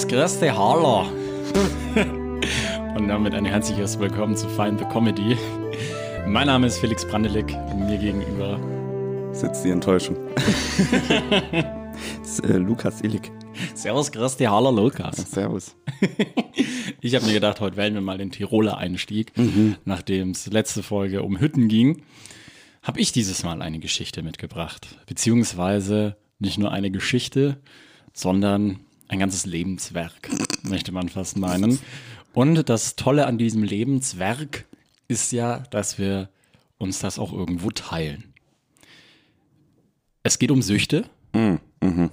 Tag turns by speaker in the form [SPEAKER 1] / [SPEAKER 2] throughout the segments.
[SPEAKER 1] Servus, grüß dich, hallo. Und damit ein herzliches Willkommen zu Find the Comedy. Mein Name ist Felix Brandelig und mir gegenüber
[SPEAKER 2] sitzt die Enttäuschung. das ist, äh, Lukas Illig.
[SPEAKER 1] Servus, grüß dich, hallo Lukas.
[SPEAKER 2] Servus.
[SPEAKER 1] Ich habe mir gedacht, heute wählen wir mal den Tiroler Einstieg, mhm. nachdem es letzte Folge um Hütten ging. Habe ich dieses Mal eine Geschichte mitgebracht, beziehungsweise nicht nur eine Geschichte, sondern ein ganzes Lebenswerk, möchte man fast meinen. Und das Tolle an diesem Lebenswerk ist ja, dass wir uns das auch irgendwo teilen. Es geht um Süchte. Mm, mhm.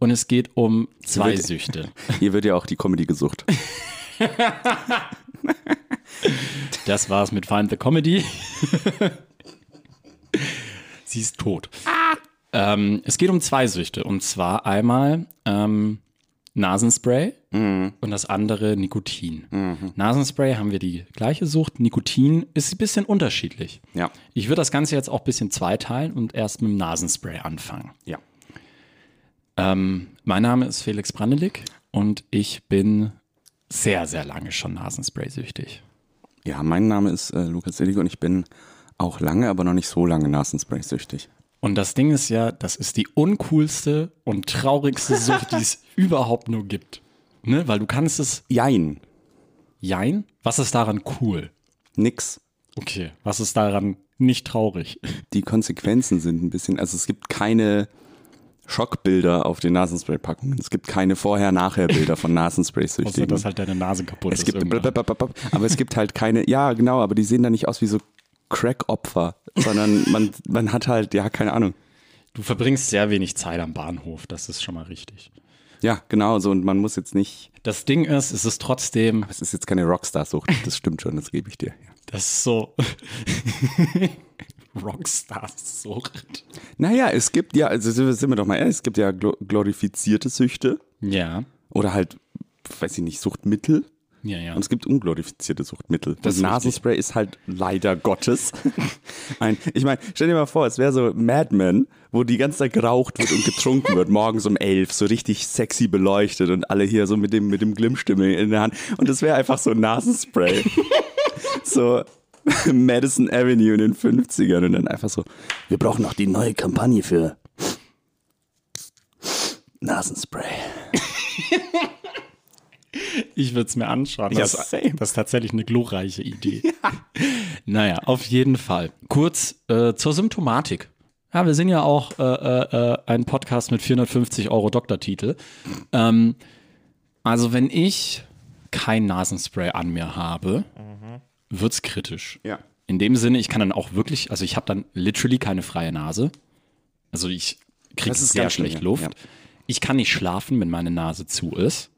[SPEAKER 1] Und es geht um zwei
[SPEAKER 2] wird,
[SPEAKER 1] Süchte.
[SPEAKER 2] Hier wird ja auch die Comedy gesucht.
[SPEAKER 1] das war's mit Find the Comedy. Sie ist tot. Ah. Ähm, es geht um zwei Süchte. Und zwar einmal ähm, Nasenspray mhm. und das andere Nikotin. Mhm. Nasenspray haben wir die gleiche Sucht. Nikotin ist ein bisschen unterschiedlich.
[SPEAKER 2] Ja.
[SPEAKER 1] Ich würde das Ganze jetzt auch ein bisschen zweiteilen und erst mit dem Nasenspray anfangen.
[SPEAKER 2] Ja.
[SPEAKER 1] Ähm, mein Name ist Felix Brandelig und ich bin sehr, sehr lange schon Nasenspray-süchtig.
[SPEAKER 2] Ja, mein Name ist äh, Lukas Selig und ich bin auch lange, aber noch nicht so lange Nasenspray-süchtig.
[SPEAKER 1] Und das Ding ist ja, das ist die uncoolste und traurigste Sucht, die es überhaupt nur gibt. Ne? Weil du kannst es.
[SPEAKER 2] Jein.
[SPEAKER 1] Jein? Was ist daran cool?
[SPEAKER 2] Nix.
[SPEAKER 1] Okay. Was ist daran nicht traurig?
[SPEAKER 2] Die Konsequenzen sind ein bisschen, also es gibt keine Schockbilder auf den Nasenspray-Packungen. Es gibt keine Vorher-Nachher-Bilder von Nasenspray-Süchtigen.
[SPEAKER 1] Außer, dass halt deine Nase kaputt
[SPEAKER 2] es
[SPEAKER 1] ist.
[SPEAKER 2] Gibt, aber es gibt halt keine, ja genau, aber die sehen da nicht aus wie so Crack-Opfer, sondern man, man hat halt, ja, keine Ahnung.
[SPEAKER 1] Du verbringst sehr wenig Zeit am Bahnhof, das ist schon mal richtig.
[SPEAKER 2] Ja, genau, so und man muss jetzt nicht.
[SPEAKER 1] Das Ding ist, es ist trotzdem.
[SPEAKER 2] Aber es ist jetzt keine Rockstar-Sucht, das stimmt schon, das gebe ich dir. Ja.
[SPEAKER 1] Das ist so. Rockstar-Sucht.
[SPEAKER 2] Naja, es gibt ja, also sind wir doch mal ehrlich, es gibt ja glorifizierte Süchte.
[SPEAKER 1] Ja.
[SPEAKER 2] Oder halt, weiß ich nicht, Suchtmittel.
[SPEAKER 1] Ja, ja.
[SPEAKER 2] Und es gibt unglorifizierte Suchtmittel. Das, das Nasenspray ist halt leider Gottes. ein, ich meine, stell dir mal vor, es wäre so Mad Men, wo die ganze Zeit geraucht wird und getrunken wird, morgens um elf, so richtig sexy beleuchtet und alle hier so mit dem, mit dem Glimmstimmel in der Hand. Und es wäre einfach so Nasenspray. so Madison Avenue in den 50ern und dann einfach so, wir brauchen noch die neue Kampagne für Nasenspray.
[SPEAKER 1] Ich würde es mir anschauen. Das, ja, das, ist tatsächlich eine glorreiche Idee. Ja. Naja, auf jeden Fall. Kurz äh, zur Symptomatik. Ja, wir sind ja auch äh, äh, äh ein Podcast mit 450 Euro Doktortitel. Ähm, also wenn ich kein Nasenspray an mir habe, mhm. es kritisch.
[SPEAKER 2] Ja.
[SPEAKER 1] In dem Sinne, ich kann dann auch wirklich, also ich habe dann literally keine freie Nase. Also ich kriege sehr schlecht Luft. Ja. Ich kann nicht schlafen, wenn meine Nase zu ist.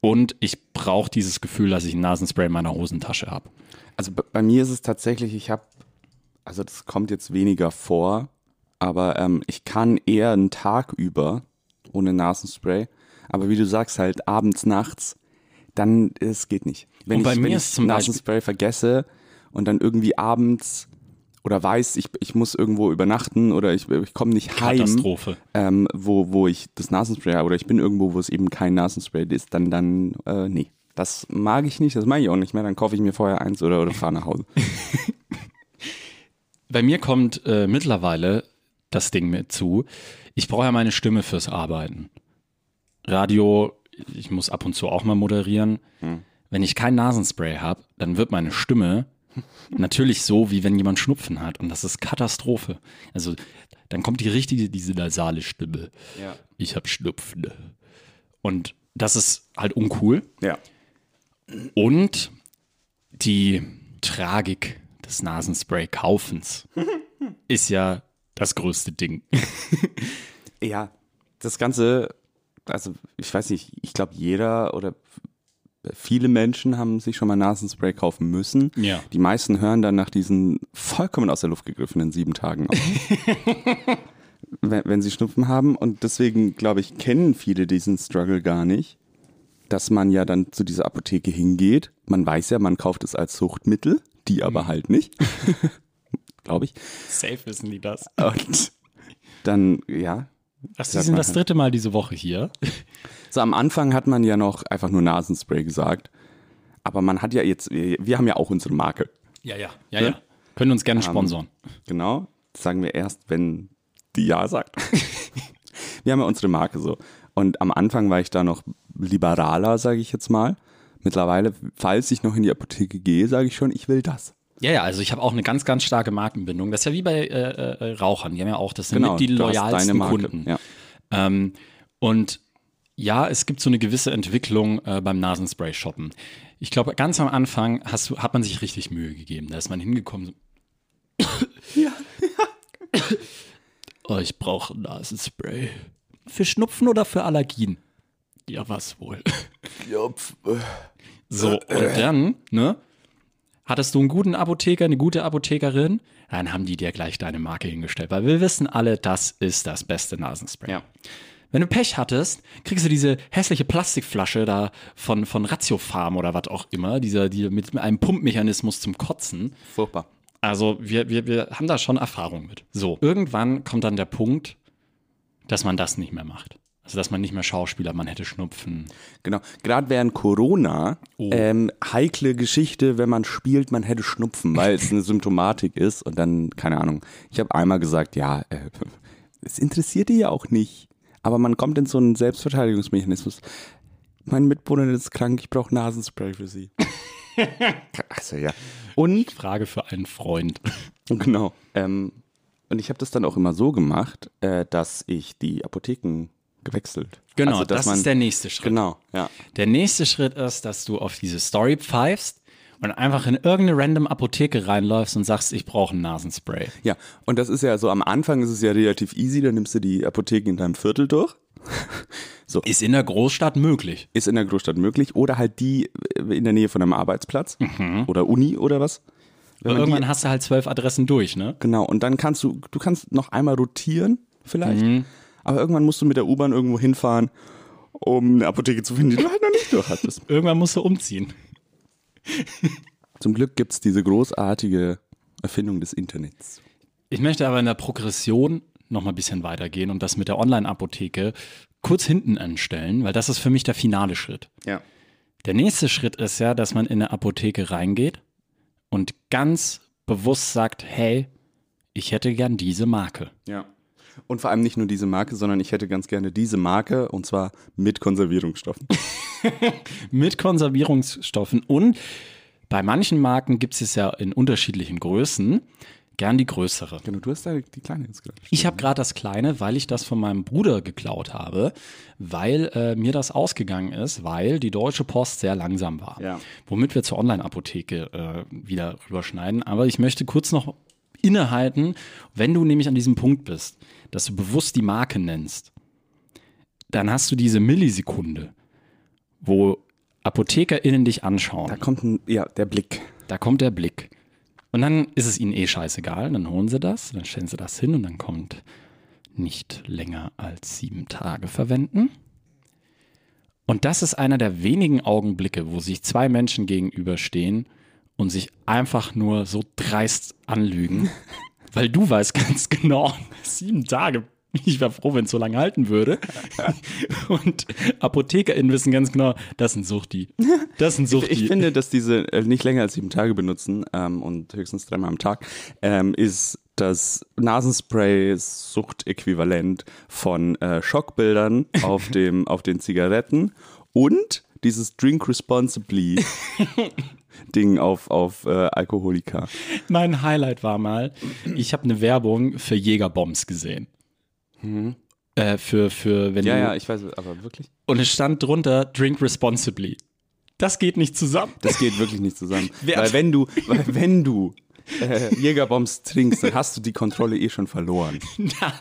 [SPEAKER 1] Und ich brauche dieses Gefühl, dass ich ein Nasenspray in meiner Hosentasche habe.
[SPEAKER 2] Also bei mir ist es tatsächlich, ich habe, also das kommt jetzt weniger vor, aber ähm, ich kann eher einen Tag über ohne Nasenspray. Aber wie du sagst, halt abends, nachts, dann es geht nicht.
[SPEAKER 1] Wenn und bei
[SPEAKER 2] ich,
[SPEAKER 1] mir
[SPEAKER 2] wenn
[SPEAKER 1] ist
[SPEAKER 2] ich Nasenspray vergesse und dann irgendwie abends oder weiß, ich, ich muss irgendwo übernachten oder ich, ich komme nicht heim,
[SPEAKER 1] Katastrophe.
[SPEAKER 2] Ähm, wo, wo ich das Nasenspray habe oder ich bin irgendwo, wo es eben kein Nasenspray ist, dann, dann äh, nee. Das mag ich nicht, das mag ich auch nicht mehr, dann kaufe ich mir vorher eins oder, oder fahre nach Hause.
[SPEAKER 1] Bei mir kommt äh, mittlerweile das Ding mit zu. Ich brauche ja meine Stimme fürs Arbeiten. Radio, ich muss ab und zu auch mal moderieren. Hm. Wenn ich kein Nasenspray habe, dann wird meine Stimme Natürlich so, wie wenn jemand Schnupfen hat. Und das ist Katastrophe. Also dann kommt die richtige, diese nasale Stimme.
[SPEAKER 2] Ja.
[SPEAKER 1] Ich habe Schnupfen. Und das ist halt uncool.
[SPEAKER 2] Ja.
[SPEAKER 1] Und die Tragik des Nasenspray-Kaufens ist ja das größte Ding.
[SPEAKER 2] ja, das Ganze, also ich weiß nicht, ich glaube jeder oder viele Menschen haben sich schon mal Nasenspray kaufen müssen.
[SPEAKER 1] Ja.
[SPEAKER 2] Die meisten hören dann nach diesen vollkommen aus der Luft gegriffenen sieben Tagen auf. wenn, wenn sie Schnupfen haben. Und deswegen, glaube ich, kennen viele diesen Struggle gar nicht, dass man ja dann zu dieser Apotheke hingeht. Man weiß ja, man kauft es als Suchtmittel, die aber mhm. halt nicht. glaube ich.
[SPEAKER 1] Safe wissen die das.
[SPEAKER 2] Und dann, ja,
[SPEAKER 1] Ach, Sie sind das dritte Mal diese Woche hier.
[SPEAKER 2] So, am Anfang hat man ja noch einfach nur Nasenspray gesagt. Aber man hat ja jetzt, wir haben ja auch unsere Marke.
[SPEAKER 1] Ja, ja, ja, ja. Können uns gerne sponsoren.
[SPEAKER 2] Ähm, genau. Das sagen wir erst, wenn die Ja sagt. wir haben ja unsere Marke so. Und am Anfang war ich da noch liberaler, sage ich jetzt mal. Mittlerweile, falls ich noch in die Apotheke gehe, sage ich schon, ich will das.
[SPEAKER 1] Ja, ja, also ich habe auch eine ganz, ganz starke Markenbindung. Das ist ja wie bei äh, äh, Rauchern. Die haben ja auch, das sind
[SPEAKER 2] Genau,
[SPEAKER 1] die loyalsten Kunden.
[SPEAKER 2] ja.
[SPEAKER 1] Ähm, und ja, es gibt so eine gewisse Entwicklung äh, beim Nasenspray-Shoppen. Ich glaube, ganz am Anfang hast du, hat man sich richtig Mühe gegeben. Da ist man hingekommen. So,
[SPEAKER 2] Ja.
[SPEAKER 1] oh, ich brauche Nasenspray. Für Schnupfen oder für Allergien? Ja, was wohl. So, und dann, ne? Hattest du einen guten Apotheker, eine gute Apothekerin, dann haben die dir gleich deine Marke hingestellt, weil wir wissen alle, das ist das beste Nasenspray.
[SPEAKER 2] Ja.
[SPEAKER 1] Wenn du Pech hattest, kriegst du diese hässliche Plastikflasche da von, von Ratiofarm oder was auch immer, dieser, die mit einem Pumpmechanismus zum Kotzen.
[SPEAKER 2] Furchtbar.
[SPEAKER 1] Also wir, wir, wir haben da schon Erfahrung mit. So, irgendwann kommt dann der Punkt, dass man das nicht mehr macht. Also dass man nicht mehr Schauspieler, man hätte Schnupfen.
[SPEAKER 2] Genau. Gerade während Corona,
[SPEAKER 1] Oh.
[SPEAKER 2] ähm, heikle Geschichte, wenn man spielt, man hätte Schnupfen, weil es eine Symptomatik ist und dann, keine Ahnung. Ich habe einmal gesagt, ja, äh, es interessiert die ja auch nicht. Aber man kommt in so einen Selbstverteidigungsmechanismus. Mein Mitbewohner ist krank, ich brauche Nasenspray für sie. also ja. Und
[SPEAKER 1] Frage für einen Freund.
[SPEAKER 2] Genau. Ähm, und ich habe das dann auch immer so gemacht, äh, dass ich die Apotheken gewechselt.
[SPEAKER 1] Genau,
[SPEAKER 2] also,
[SPEAKER 1] das
[SPEAKER 2] man,
[SPEAKER 1] ist der nächste Schritt.
[SPEAKER 2] Genau, ja.
[SPEAKER 1] Der nächste Schritt ist, dass du auf diese Story pfeifst und einfach in irgendeine random Apotheke reinläufst und sagst, ich brauche ein Nasenspray.
[SPEAKER 2] Ja, und das ist ja so, am Anfang ist es ja relativ easy, dann nimmst du die Apotheken in deinem Viertel durch.
[SPEAKER 1] Ist in der Großstadt möglich.
[SPEAKER 2] Ist in der Großstadt möglich. Oder halt die in der Nähe von einem Arbeitsplatz oder Uni oder was.
[SPEAKER 1] Irgendwann
[SPEAKER 2] die,
[SPEAKER 1] hast du halt zwölf Adressen durch, ne?
[SPEAKER 2] genau, und dann kannst du, du kannst noch einmal rotieren vielleicht, aber irgendwann musst du mit der U-Bahn irgendwo hinfahren, um eine Apotheke zu finden, die du halt noch nicht durch hattest.
[SPEAKER 1] Irgendwann musst du umziehen.
[SPEAKER 2] Zum Glück gibt es diese großartige Erfindung des Internets.
[SPEAKER 1] Ich möchte aber in der Progression noch mal ein bisschen weitergehen und das mit der Online-Apotheke kurz hinten anstellen, weil das ist für mich der finale Schritt.
[SPEAKER 2] Ja.
[SPEAKER 1] Der nächste Schritt ist ja, dass man in eine Apotheke reingeht und ganz bewusst sagt, hey, ich hätte gern diese Marke.
[SPEAKER 2] Ja. Und vor allem nicht nur diese Marke, sondern ich hätte ganz gerne diese Marke und zwar mit Konservierungsstoffen.
[SPEAKER 1] Mit Konservierungsstoffen und bei manchen Marken gibt es ja in unterschiedlichen Größen gern die größere.
[SPEAKER 2] Genau, du hast da die kleine jetzt gerade.
[SPEAKER 1] Ich habe gerade das kleine, weil ich das von meinem Bruder geklaut habe, weil äh, mir das ausgegangen ist, weil die Deutsche Post sehr langsam war.
[SPEAKER 2] Ja.
[SPEAKER 1] Womit wir zur Online-Apotheke äh, wieder rüberschneiden. Aber ich möchte kurz noch innehalten, wenn du nämlich an diesem Punkt bist, dass du bewusst die Marke nennst, dann hast du diese Millisekunde, wo ApothekerInnen dich anschauen.
[SPEAKER 2] Da kommt ein, ja, der Blick.
[SPEAKER 1] Da kommt der Blick. Und dann ist es ihnen eh scheißegal. Dann holen sie das, dann stellen sie das hin und dann kommt nicht länger als sieben Tage verwenden. Und das ist einer der wenigen Augenblicke, wo sich zwei Menschen gegenüberstehen und sich einfach nur so dreist anlügen. Weil du weißt ganz genau, sieben Tage. Ich wäre froh, wenn es so lange halten würde. Und ApothekerInnen wissen ganz genau, das sind Suchti. Das sind Suchti.
[SPEAKER 2] Ich finde, dass diese äh, nicht länger als sieben Tage benutzen ähm, und höchstens dreimal am Tag, ähm, ist das Nasenspray-Suchtäquivalent von äh, Schockbildern auf, dem, auf den Zigaretten und dieses Drink Responsibly Ding auf, auf äh, Alkoholika.
[SPEAKER 1] Mein Highlight war mal, ich habe eine Werbung für Jägerbombs gesehen. Äh, für, für, wenn
[SPEAKER 2] Ja,
[SPEAKER 1] du,
[SPEAKER 2] ja, ich weiß, aber wirklich?
[SPEAKER 1] Und es stand drunter, drink responsibly. Das geht nicht zusammen.
[SPEAKER 2] Das geht wirklich nicht zusammen. Weil wenn du, weil wenn du äh, Jägerbombs trinkst, dann hast du die Kontrolle eh schon verloren.
[SPEAKER 1] Da,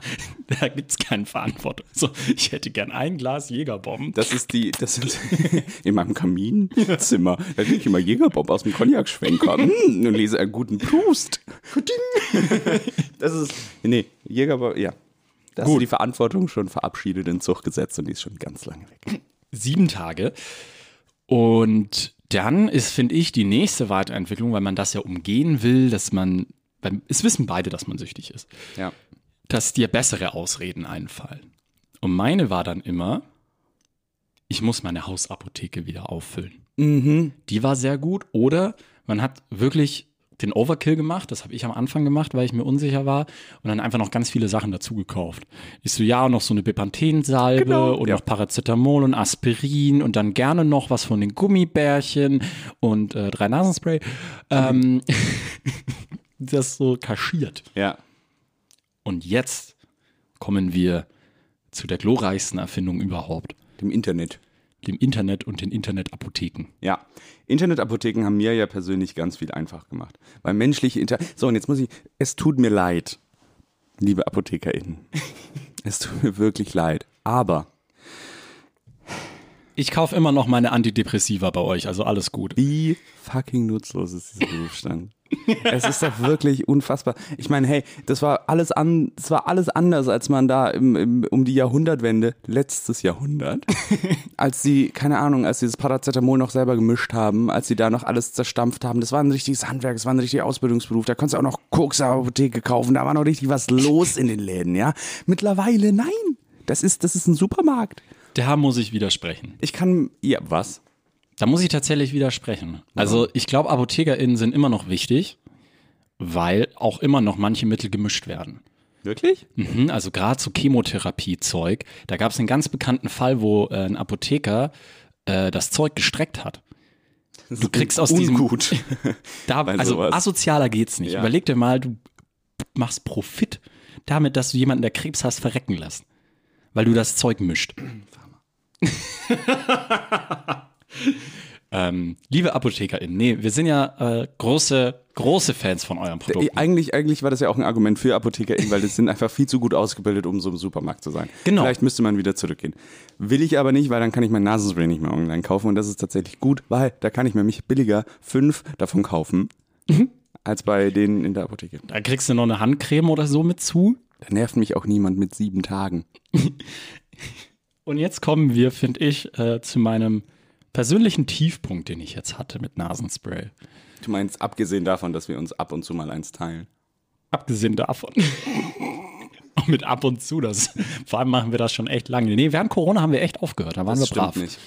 [SPEAKER 1] da gibt es keine Verantwortung. So, ich hätte gern ein Glas Jägerbomb.
[SPEAKER 2] Das ist die, das sind in meinem Kaminzimmer. Da kriege ich immer Jägerbob aus dem Cognac-Schwenker mm, und lese einen guten Proust. Das ist, nee, Jägerbob, ja. Da
[SPEAKER 1] Gut.
[SPEAKER 2] die Verantwortung schon verabschiedet in Zug gesetzt und die ist schon ganz lange weg.
[SPEAKER 1] Sieben Tage. Und dann ist, finde ich, die nächste Weiterentwicklung, weil man das ja umgehen will, dass man, weil es wissen beide, dass man süchtig ist.
[SPEAKER 2] Ja.
[SPEAKER 1] dass dir bessere Ausreden einfallen. Und meine war dann immer, ich muss meine Hausapotheke wieder auffüllen.
[SPEAKER 2] Mhm.
[SPEAKER 1] Die war sehr gut. Oder man hat wirklich den Overkill gemacht. Das habe ich am Anfang gemacht, weil ich mir unsicher war. Und dann einfach noch ganz viele Sachen dazu gekauft. Ich so, ja, und noch so eine Bepanthensalbe
[SPEAKER 2] Genau,
[SPEAKER 1] und
[SPEAKER 2] ja.
[SPEAKER 1] noch Paracetamol und Aspirin und dann gerne noch was von den Gummibärchen und äh, drei Nasenspray. Ähm, das so kaschiert.
[SPEAKER 2] Ja.
[SPEAKER 1] Und jetzt kommen wir zu der glorreichsten Erfindung überhaupt.
[SPEAKER 2] Dem Internet.
[SPEAKER 1] Dem Internet und den Internetapotheken.
[SPEAKER 2] Ja, Internetapotheken haben mir ja persönlich ganz viel einfach gemacht. Weil menschliche Inter... So, und jetzt muss ich... Es tut mir leid, liebe ApothekerInnen. es tut mir wirklich leid. Aber
[SPEAKER 1] Ich kaufe immer noch meine Antidepressiva bei euch, also alles gut.
[SPEAKER 2] wie fucking nutzlos ist dieser Berufsstand? Es ist doch wirklich unfassbar. Ich meine, hey, das war alles an, das war alles anders, als man da im, im, um die Jahrhundertwende, letztes Jahrhundert, als sie, keine Ahnung, als sie das Paracetamol noch selber gemischt haben, als sie da noch alles zerstampft haben. Das war ein richtiges Handwerk, das war ein richtiger Ausbildungsberuf. Da konntest du auch noch Koks Apotheke kaufen. Da war noch richtig was los in den Läden, ja. Mittlerweile, nein. Das ist, das ist ein Supermarkt.
[SPEAKER 1] Da muss ich widersprechen.
[SPEAKER 2] Ich kann, ja, was?
[SPEAKER 1] Da muss ich tatsächlich widersprechen. Also ich glaube, ApothekerInnen sind immer noch wichtig, weil auch immer noch manche Mittel gemischt werden.
[SPEAKER 2] Wirklich?
[SPEAKER 1] Mhm, also gerade so Chemotherapie-Zeug. Da gab es einen ganz bekannten Fall, wo äh, ein Apotheker äh, das Zeug gestreckt hat. Du kriegst aus diesem
[SPEAKER 2] Ungut.
[SPEAKER 1] Da,
[SPEAKER 2] Bei
[SPEAKER 1] also
[SPEAKER 2] sowas.
[SPEAKER 1] asozialer geht's nicht.
[SPEAKER 2] Ja.
[SPEAKER 1] Überleg dir mal, du machst Profit damit, dass du jemanden, der Krebs hast, verrecken lässt. Weil du das Zeug mischt. Ähm, liebe ApothekerInnen, nee, wir sind ja äh, große, große Fans von eurem Produkt.
[SPEAKER 2] Eigentlich, eigentlich war das ja auch ein Argument für ApothekerInnen, weil das sind einfach viel zu gut ausgebildet, um so im Supermarkt zu sein.
[SPEAKER 1] Genau.
[SPEAKER 2] Vielleicht müsste man wieder zurückgehen. Will ich aber nicht, weil dann kann ich mein Nasenspray nicht mehr online kaufen und das ist tatsächlich gut, weil da kann ich mir mich billiger fünf davon kaufen,
[SPEAKER 1] Mhm.
[SPEAKER 2] als bei denen in der Apotheke.
[SPEAKER 1] Da kriegst du noch eine Handcreme oder so mit zu.
[SPEAKER 2] Da nervt mich auch niemand mit sieben Tagen.
[SPEAKER 1] Und jetzt kommen wir, finde ich, äh, zu meinem persönlichen Tiefpunkt, den ich jetzt hatte mit Nasenspray.
[SPEAKER 2] Du meinst, abgesehen davon, dass wir uns ab und zu mal eins teilen.
[SPEAKER 1] Abgesehen davon. Und mit ab und zu, das, vor allem machen wir das schon echt lange. Nee, während Corona haben wir echt aufgehört, da waren
[SPEAKER 2] Das
[SPEAKER 1] wir brav.
[SPEAKER 2] nicht.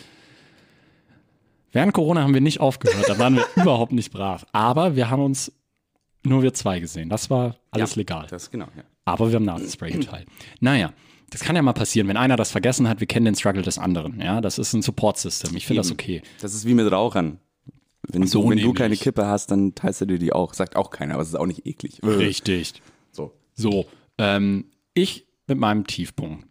[SPEAKER 1] Während Corona haben wir nicht aufgehört, da waren wir überhaupt nicht brav. Aber wir haben uns nur wir zwei gesehen. Das war alles
[SPEAKER 2] Ja,
[SPEAKER 1] legal.
[SPEAKER 2] Das genau, ja.
[SPEAKER 1] Aber wir haben Nasenspray geteilt. Naja, das kann ja mal passieren, wenn einer das vergessen hat, wir kennen den Struggle des anderen. Ja, das ist ein Support-System. Ich finde das okay.
[SPEAKER 2] Das ist wie mit Rauchern. Wenn,
[SPEAKER 1] So
[SPEAKER 2] du, wenn du keine Kippe hast, dann teilst du dir die auch. Sagt auch keiner, aber es ist auch nicht eklig.
[SPEAKER 1] Richtig.
[SPEAKER 2] So.
[SPEAKER 1] So, ähm, ich mit meinem Tiefpunkt.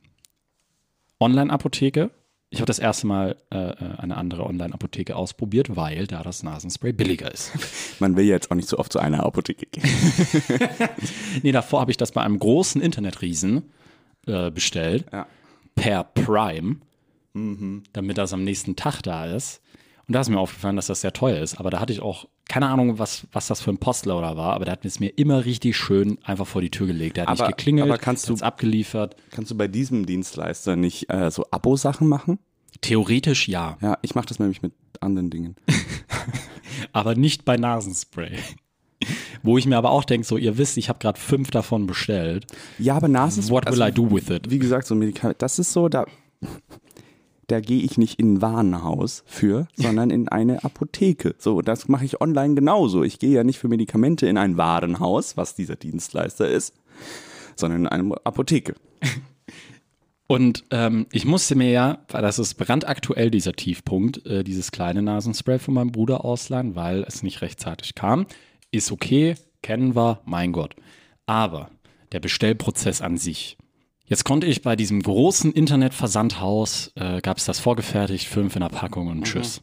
[SPEAKER 1] Online-Apotheke. Ich habe das erste Mal äh, äh, eine andere Online-Apotheke ausprobiert, weil da das Nasenspray billiger ist.
[SPEAKER 2] Man will ja jetzt auch nicht so oft zu einer Apotheke gehen.
[SPEAKER 1] nee, davor habe ich das bei einem großen Internetriesen äh, bestellt,
[SPEAKER 2] Ja.
[SPEAKER 1] per Prime, damit das am nächsten Tag da ist. Und da ist mir aufgefallen, dass das sehr teuer ist. Aber da hatte ich auch keine Ahnung, was, was das für ein Postloader war, aber der hat es mir immer richtig schön einfach vor die Tür gelegt. Der hat
[SPEAKER 2] Aber-
[SPEAKER 1] nicht geklingelt,
[SPEAKER 2] aber kannst du-
[SPEAKER 1] abgeliefert.
[SPEAKER 2] Kannst du bei diesem Dienstleister nicht äh, so Abo-Sachen machen?
[SPEAKER 1] Theoretisch ja.
[SPEAKER 2] Ja, ich mache das nämlich mit anderen Dingen.
[SPEAKER 1] aber nicht bei Nasenspray. Wo ich mir aber auch denke, so, ihr wisst, ich habe gerade fünf davon bestellt.
[SPEAKER 2] Ja, aber Nasenspray.
[SPEAKER 1] What will I do with it?
[SPEAKER 2] Wie gesagt, so Medikament, das ist so, da, da gehe ich nicht in ein Warenhaus für, sondern in eine Apotheke. So, das mache ich online genauso. Ich gehe ja nicht für Medikamente in ein Warenhaus, was dieser Dienstleister ist, sondern in eine Apotheke.
[SPEAKER 1] Und ähm, ich musste mir ja, weil das ist brandaktuell dieser Tiefpunkt, äh, dieses kleine Nasenspray von meinem Bruder ausleihen, weil es nicht rechtzeitig kam. Ist okay, kennen wir, mein Gott. Aber der Bestellprozess an sich. Jetzt konnte ich bei diesem großen Internetversandhaus, äh, gab es das vorgefertigt, fünf in der Packung und tschüss.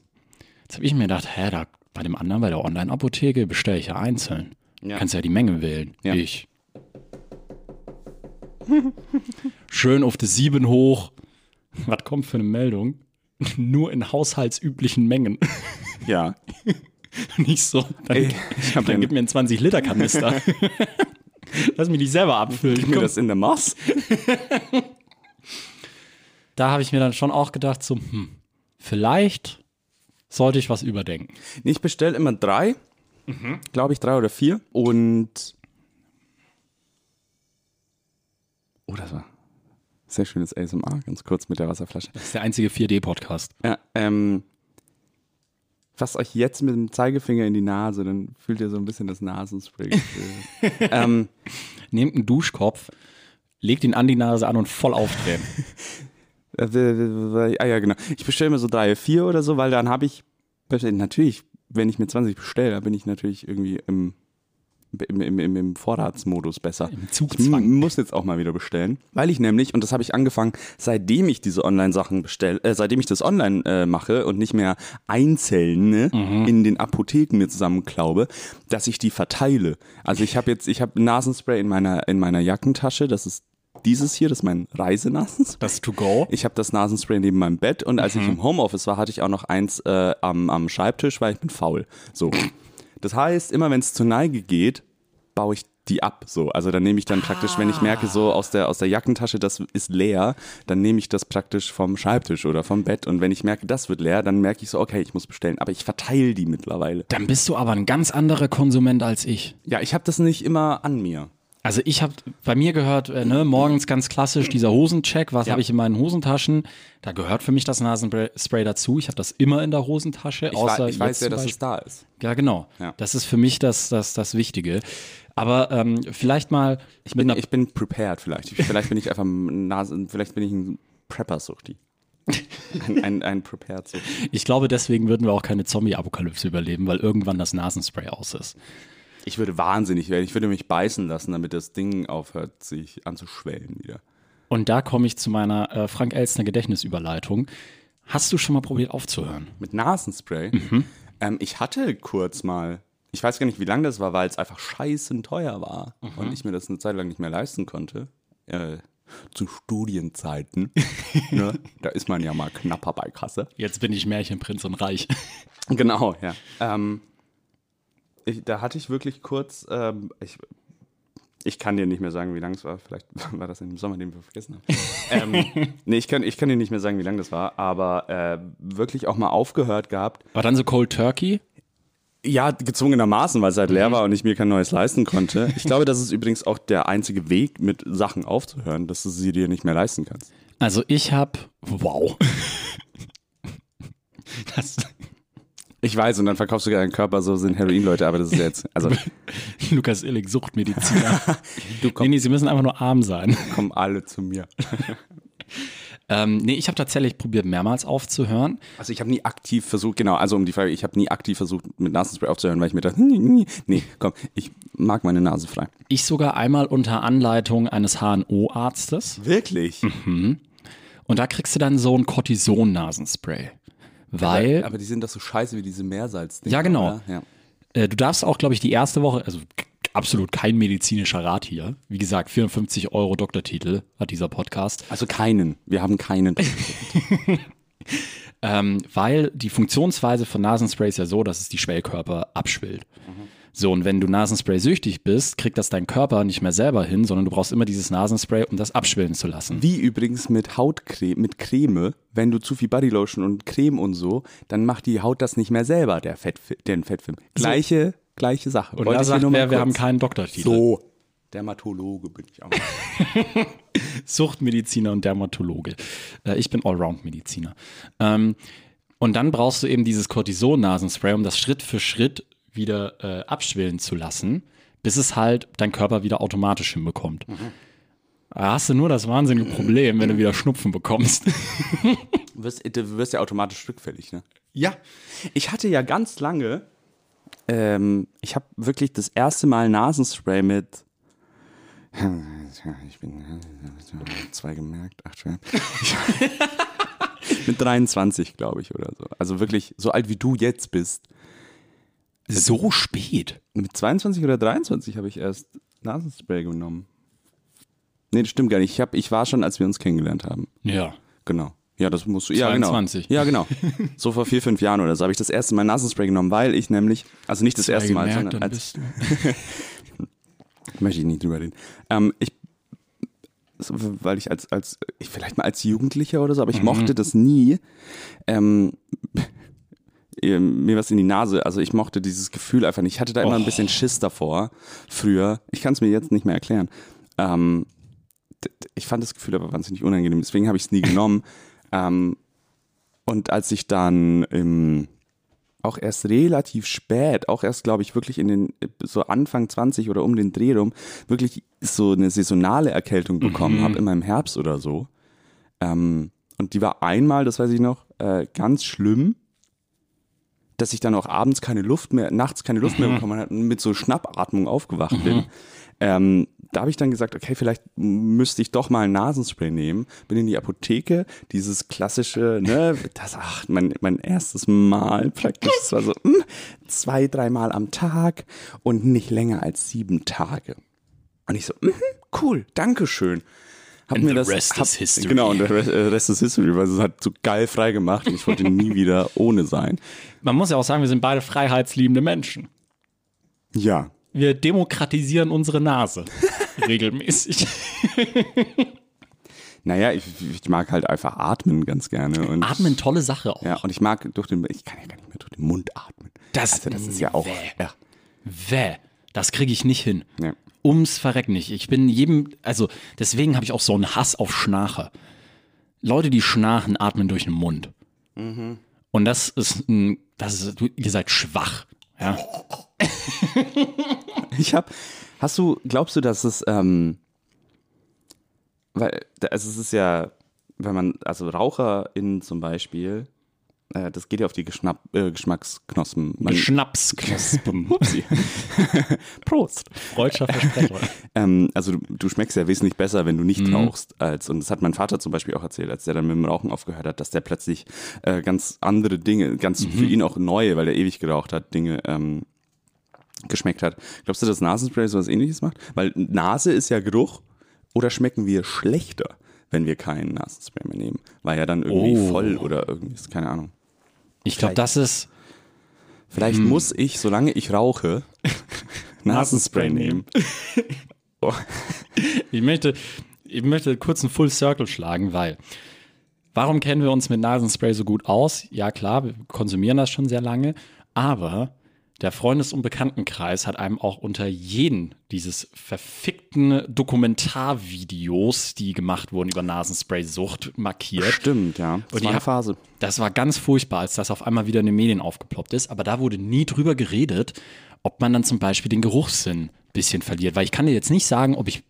[SPEAKER 1] Jetzt habe ich mir gedacht, hä, da bei dem anderen, bei der Online-Apotheke, bestelle ich ja einzeln.
[SPEAKER 2] Ja.
[SPEAKER 1] Kannst ja die Menge wählen.
[SPEAKER 2] Ja.
[SPEAKER 1] Ich. Schön auf die Sieben hoch. Was kommt für eine Meldung? Nur in haushaltsüblichen Mengen.
[SPEAKER 2] Ja.
[SPEAKER 1] Nicht so. Dann,
[SPEAKER 2] Ey,
[SPEAKER 1] dann gib mir einen 20-Liter-Kanister. Lass mich nicht selber abfüllen.
[SPEAKER 2] Gib mir
[SPEAKER 1] Komm.
[SPEAKER 2] das in der Maß.
[SPEAKER 1] Da habe ich mir dann schon auch gedacht, so, hm, vielleicht sollte ich was überdenken.
[SPEAKER 2] Ich bestelle immer drei, glaube ich, drei oder vier. Und. Oh, das war Sehr schönes ASMR, ganz kurz mit der Wasserflasche.
[SPEAKER 1] Das ist der einzige 4D-Podcast.
[SPEAKER 2] Ja, ähm, fasst euch jetzt mit dem Zeigefinger in die Nase, dann fühlt ihr so ein bisschen das Nasenspray. ähm,
[SPEAKER 1] Nehmt einen Duschkopf, legt ihn an die Nase an und voll aufdrehen.
[SPEAKER 2] äh, ah ja, genau. Ich bestelle mir so drei, vier oder so, weil dann habe ich, natürlich, wenn ich mir 20 bestelle, dann bin ich natürlich irgendwie im im, im, im, im Vorratsmodus besser.
[SPEAKER 1] Im Zugzwang.
[SPEAKER 2] Ich muss jetzt auch mal wieder bestellen, weil ich nämlich, und das habe ich angefangen, seitdem ich diese Online-Sachen bestelle, äh, seitdem ich das online äh, mache und nicht mehr einzeln ne, mhm. in den Apotheken mir zusammenklaube, dass ich die verteile. Also ich habe jetzt, ich habe Nasenspray in meiner, in meiner Jackentasche, das ist dieses hier, das ist mein Reisenasenspray.
[SPEAKER 1] Das To Go.
[SPEAKER 2] Ich habe das Nasenspray neben meinem Bett und als mhm. ich im Homeoffice war, hatte ich auch noch eins äh, am, am Schreibtisch, weil ich bin faul. So. Das heißt, immer wenn es zur Neige geht, baue ich die ab. So. Also dann nehme ich dann praktisch, wenn ich merke, so aus der, aus der Jackentasche, das ist leer, dann nehme ich das praktisch vom Schreibtisch oder vom Bett. Und wenn ich merke, das wird leer, dann merke ich so, okay, ich muss bestellen. Aber ich verteile die mittlerweile.
[SPEAKER 1] Dann bist du aber ein ganz anderer Konsument als ich.
[SPEAKER 2] Ja, ich habe das nicht immer an mir.
[SPEAKER 1] Also ich habe bei mir gehört, äh, ne, morgens ganz klassisch dieser Hosencheck, was ja. habe ich in meinen Hosentaschen? Da gehört für mich das Nasenspray dazu. Ich habe das immer in der Hosentasche.
[SPEAKER 2] Ich, außer ich weiß ja, dass es da ist.
[SPEAKER 1] Ja, genau. Ja. Das ist für mich das, das, das Wichtige. Aber ähm, vielleicht mal.
[SPEAKER 2] Ich bin, ich bin prepared vielleicht. vielleicht bin ich einfach Nase, vielleicht bin ich ein Prepper-Suchti. ein, ein, ein prepared -Suchti.
[SPEAKER 1] Ich glaube, deswegen würden wir auch keine Zombie-Apokalypse überleben, weil irgendwann das Nasenspray aus ist.
[SPEAKER 2] Ich würde wahnsinnig werden. Ich würde mich beißen lassen, damit das Ding aufhört, sich anzuschwellen wieder.
[SPEAKER 1] Und da komme ich zu meiner äh, Frank Elstner Gedächtnisüberleitung. Hast du schon mal probiert aufzuhören?
[SPEAKER 2] Mit Nasenspray? Mhm. Ähm, ich hatte kurz mal, ich weiß gar nicht, wie lange das war, weil es einfach scheißen teuer war mhm. und ich mir das eine Zeit lang nicht mehr leisten konnte. Äh, zu Studienzeiten. ne? Da ist man ja mal knapper bei Kasse.
[SPEAKER 1] Jetzt bin ich Märchenprinz und reich.
[SPEAKER 2] genau, ja. Ähm, ich, da hatte ich wirklich kurz, ähm, ich, ich kann dir nicht mehr sagen, wie lang es war. Vielleicht war das im Sommer, den wir vergessen haben. ähm, nee, ich kann, ich kann dir nicht mehr sagen, wie lang das war, aber äh, wirklich auch mal aufgehört gehabt.
[SPEAKER 1] War dann so Cold Turkey?
[SPEAKER 2] Ja, gezwungenermaßen, weil es halt leer mhm. war und ich mir kein neues leisten konnte. Ich glaube, das ist übrigens auch der einzige Weg, mit Sachen aufzuhören, dass du sie dir nicht mehr leisten kannst.
[SPEAKER 1] Also ich habe, wow.
[SPEAKER 2] Das, ich weiß, und dann verkaufst du deinen Körper, so sind Heroin-Leute, aber das ist jetzt. Also.
[SPEAKER 1] Lukas Illig, Suchtmediziner. du komm, nee, nee, sie müssen einfach nur arm sein.
[SPEAKER 2] Kommen alle zu mir.
[SPEAKER 1] ähm, nee, ich habe tatsächlich probiert, mehrmals aufzuhören.
[SPEAKER 2] Also ich habe nie aktiv versucht, genau, also um die Frage, ich habe nie aktiv versucht, mit Nasenspray aufzuhören, weil ich mir dachte, nee, komm, ich mag meine Nase frei.
[SPEAKER 1] Ich sogar einmal unter Anleitung eines HNO-Arztes.
[SPEAKER 2] Wirklich?
[SPEAKER 1] Mhm. Und da kriegst du dann so ein Cortison-Nasenspray. Weil.
[SPEAKER 2] Aber, aber, die sind doch so scheiße wie diese Meersalz.
[SPEAKER 1] Ja, genau. Ja. Äh, du darfst auch, glaube ich, die erste Woche, also absolut kein medizinischer Rat hier. Wie gesagt, 54 Euro Doktortitel hat dieser Podcast.
[SPEAKER 2] Also keinen. Wir haben keinen.
[SPEAKER 1] ähm, weil die Funktionsweise von Nasenspray ist ja so, dass es die Schwellkörper abschwillt. Mhm. So, und wenn du Nasenspray süchtig bist, kriegt das dein Körper nicht mehr selber hin, sondern du brauchst immer dieses Nasenspray, um das abschwillen zu lassen.
[SPEAKER 2] Wie übrigens mit Hautcreme, mit Creme, wenn du zu viel Bodylotion und Creme und so, dann macht die Haut das nicht mehr selber, der, Fett, den Fettfilm. Gleiche, so. gleiche Sache.
[SPEAKER 1] Und Wollte da sagt wer, wir haben keinen Doktortitel.
[SPEAKER 2] So. Dermatologe bin ich auch.
[SPEAKER 1] Suchtmediziner und Dermatologe. Äh, ich bin Allround-Mediziner. Ähm, und dann brauchst du eben dieses Cortison-Nasenspray, um das Schritt für Schritt wieder äh, abschwillen zu lassen, bis es halt dein Körper wieder automatisch hinbekommt. Mhm. Da hast du nur das wahnsinnige Problem, wenn du wieder Schnupfen bekommst.
[SPEAKER 2] du, wirst, du wirst ja automatisch rückfällig, ne?
[SPEAKER 1] Ja.
[SPEAKER 2] Ich hatte ja ganz lange, ähm, ich habe wirklich das erste Mal Nasenspray mit ich bin zwei gemerkt, ach schön. mit 23, glaube ich, oder so. Also wirklich so alt wie du jetzt bist.
[SPEAKER 1] So spät?
[SPEAKER 2] Mit 22 oder 23 habe ich erst Nasenspray genommen. Nee, das stimmt gar nicht. Ich, hab, ich war schon, als wir uns kennengelernt haben.
[SPEAKER 1] Ja.
[SPEAKER 2] Genau. Ja, das musst du. Ja, 22. genau. Ja, genau. So vor vier, fünf Jahren oder so habe ich das erste Mal Nasenspray genommen, weil ich nämlich, also nicht das erste Mal, sondern als. möchte ich nicht drüber reden. Ähm, ich, weil ich als, als, vielleicht mal als Jugendlicher oder so, aber ich mhm. mochte das nie. Ähm, mir was in die Nase. Also ich mochte dieses Gefühl einfach nicht. Ich hatte da immer oh. ein bisschen Schiss davor früher. Ich kann es mir jetzt nicht mehr erklären. Ähm, ich fand das Gefühl aber wahnsinnig unangenehm, deswegen habe ich es nie genommen. ähm, und als ich dann im, auch erst relativ spät, auch erst, glaube ich, wirklich in den, so Anfang 20 oder um den Dreh rum, wirklich so eine saisonale Erkältung bekommen mhm. habe, in meinem Herbst oder so. Ähm, und die war einmal, das weiß ich noch, äh, ganz schlimm, dass ich dann auch abends keine Luft mehr, nachts keine Luft mhm. mehr bekommen habe und mit so Schnappatmung aufgewacht mhm. bin. Ähm, da habe ich dann gesagt, okay, vielleicht müsste ich doch mal ein Nasenspray nehmen. Bin in die Apotheke, dieses klassische, ne, das, ach, mein, mein erstes Mal praktisch. Das war so mh, hm, zwei, dreimal am Tag und nicht länger als sieben Tage. Und ich so, mh, cool, Dankeschön. Hab mir das,
[SPEAKER 1] rest
[SPEAKER 2] hab,
[SPEAKER 1] is history.
[SPEAKER 2] Genau, und der äh, Rest ist History, weil es hat so geil frei gemacht und ich wollte nie wieder ohne sein.
[SPEAKER 1] Man muss ja auch sagen, wir sind beide freiheitsliebende Menschen.
[SPEAKER 2] Ja,
[SPEAKER 1] wir demokratisieren unsere Nase regelmäßig.
[SPEAKER 2] Naja, ich, ich, mag halt einfach atmen ganz gerne. Und
[SPEAKER 1] atmen, tolle Sache auch.
[SPEAKER 2] Ja, und ich mag durch den, ich kann ja gar nicht mehr durch den Mund atmen.
[SPEAKER 1] Das,
[SPEAKER 2] also das ist ja auch. Wäh. Ja.
[SPEAKER 1] Wäh. Das kriege ich nicht hin. Ja. Ums Verrecken nicht. Ich bin jedem, also deswegen habe ich auch so einen Hass auf Schnarche. Leute, die schnarchen, atmen durch den Mund. Mhm. Und das ist ein, das ist, ihr seid schwach. Ja.
[SPEAKER 2] ich habe, hast du, glaubst du, dass es, ähm, weil, also es ist ja, wenn man, also RaucherInnen zum Beispiel, das geht ja auf die Geschnapp, äh, Geschmacksknospen.
[SPEAKER 1] Man, Geschnappsknospen.
[SPEAKER 2] Prost.
[SPEAKER 1] Freudscher Versprecher.
[SPEAKER 2] ähm, also du, du, schmeckst ja wesentlich besser, wenn du nicht mhm. rauchst. Als, und das hat mein Vater zum Beispiel auch erzählt, als der dann mit dem Rauchen aufgehört hat, dass der plötzlich äh, ganz andere Dinge, ganz mhm. für ihn auch neue, weil er ewig geraucht hat, Dinge ähm, geschmeckt hat. Glaubst du, dass Nasenspray so was ähnliches macht? Weil Nase ist ja Geruch oder schmecken wir schlechter? wenn wir keinen Nasenspray mehr nehmen. War ja dann irgendwie oh. voll oder irgendwie, keine Ahnung.
[SPEAKER 1] Ich glaube, das ist.
[SPEAKER 2] Vielleicht hm. muss ich, solange ich rauche, Nasenspray nehmen.
[SPEAKER 1] oh. Ich möchte, ich möchte kurz einen Full Circle schlagen, weil warum kennen wir uns mit Nasenspray so gut aus? Ja, klar, wir konsumieren das schon sehr lange, aber der Freundes- und Bekanntenkreis hat einem auch unter jeden dieses verfickten Dokumentarvideos, die gemacht wurden über Nasenspray-Sucht, markiert.
[SPEAKER 2] Stimmt, ja.
[SPEAKER 1] Das und war eine Phase. Das war ganz furchtbar, als das auf einmal wieder in den Medien aufgeploppt ist. Aber da wurde nie drüber geredet, ob man dann zum Beispiel den Geruchssinn ein bisschen verliert. Weil ich kann dir jetzt nicht sagen, ob ich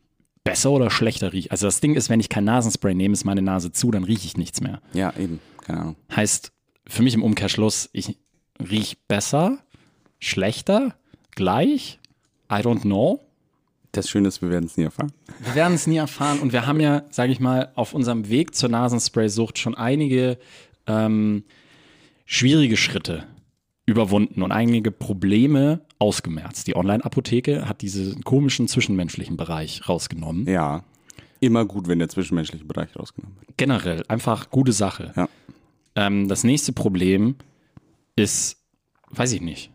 [SPEAKER 1] besser oder schlechter rieche. Also das Ding ist, wenn ich kein Nasenspray nehme, ist meine Nase zu, dann rieche ich nichts mehr.
[SPEAKER 2] Ja, eben. Keine Ahnung.
[SPEAKER 1] Heißt, für mich im Umkehrschluss, ich rieche besser, schlechter, gleich, I don't know.
[SPEAKER 2] Das Schöne ist, wir werden es nie erfahren.
[SPEAKER 1] Wir werden es nie erfahren und wir haben ja, sage ich mal, auf unserem Weg zur Nasenspray-Sucht schon einige ähm, schwierige Schritte überwunden und einige Probleme ausgemerzt. Die Online-Apotheke hat diesen komischen zwischenmenschlichen Bereich rausgenommen.
[SPEAKER 2] Ja, immer gut, wenn der zwischenmenschliche Bereich rausgenommen wird.
[SPEAKER 1] Generell, einfach gute Sache.
[SPEAKER 2] Ja.
[SPEAKER 1] Ähm, das nächste Problem ist, weiß ich nicht,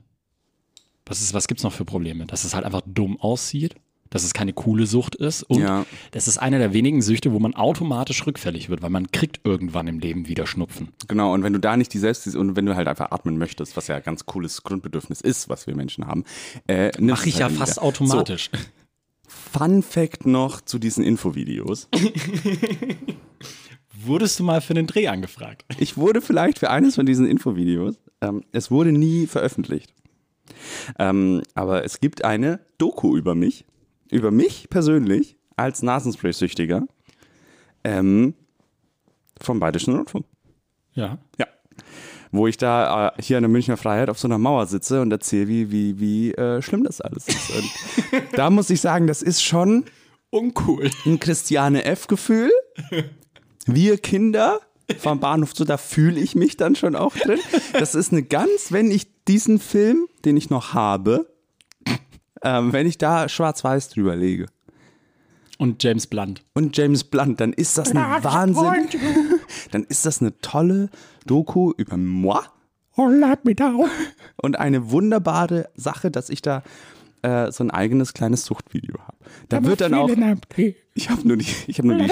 [SPEAKER 1] was, ist, was gibt es noch für Probleme? Dass es halt einfach dumm aussieht, dass es keine coole Sucht ist und ja. das ist eine der wenigen Süchte, wo man automatisch rückfällig wird, weil man kriegt irgendwann im Leben wieder Schnupfen.
[SPEAKER 2] Genau, und wenn du da nicht die Selbst und wenn du halt einfach atmen möchtest, was ja ein ganz cooles Grundbedürfnis ist, was wir Menschen haben,
[SPEAKER 1] äh, mache ich halt ja fast wieder. automatisch. So.
[SPEAKER 2] Fun Fact noch zu diesen Infovideos.
[SPEAKER 1] Wurdest du mal für den Dreh angefragt?
[SPEAKER 2] Ich wurde vielleicht für eines von diesen Infovideos. Ähm, es wurde nie veröffentlicht. Ähm, aber es gibt eine Doku über mich, über mich persönlich als Nasenspray-Süchtiger ähm, vom Bayerischen Rundfunk.
[SPEAKER 1] Ja.
[SPEAKER 2] Ja. Wo ich da äh, hier in der Münchner Freiheit auf so einer Mauer sitze und erzähle, wie, wie, wie äh, schlimm das alles ist. Und da muss ich sagen, das ist schon
[SPEAKER 1] uncool.
[SPEAKER 2] Ein Christiane F-Gefühl. Wir Kinder vom Bahnhof so, da fühle ich mich dann schon auch drin. Das ist eine ganz, wenn ich diesen Film, den ich noch habe, ähm, wenn ich da schwarz-weiß drüber lege.
[SPEAKER 1] Und James Blunt.
[SPEAKER 2] Und James Blunt, dann ist das eine Wahnsinn. Dann ist das eine tolle Doku über moi.
[SPEAKER 1] Oh, let me down.
[SPEAKER 2] Und eine wunderbare Sache, dass ich da äh, so ein eigenes kleines Suchtvideo habe. Da wird dann auch. Ich habe nur die, ich habe nur die,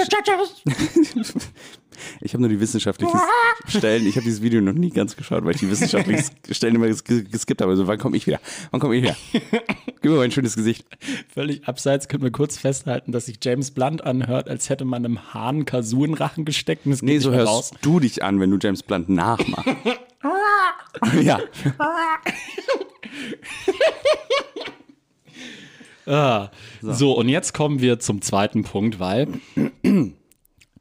[SPEAKER 2] ich habe nur die wissenschaftlichen Stellen. Ich habe dieses Video noch nie ganz geschaut, weil ich die wissenschaftlichen Stellen immer ges geskippt habe. Also wann komme ich wieder? Wann komme ich wieder? Gib mir mal ein schönes Gesicht.
[SPEAKER 1] Völlig abseits können wir kurz festhalten, dass sich James Blunt anhört, als hätte man einem Hahn Kasu in Rachen gesteckt. Und es
[SPEAKER 2] Nee, so hörst du dich an, wenn du James Blunt nachmachst. ja.
[SPEAKER 1] Ah, so. und jetzt kommen wir zum zweiten Punkt, weil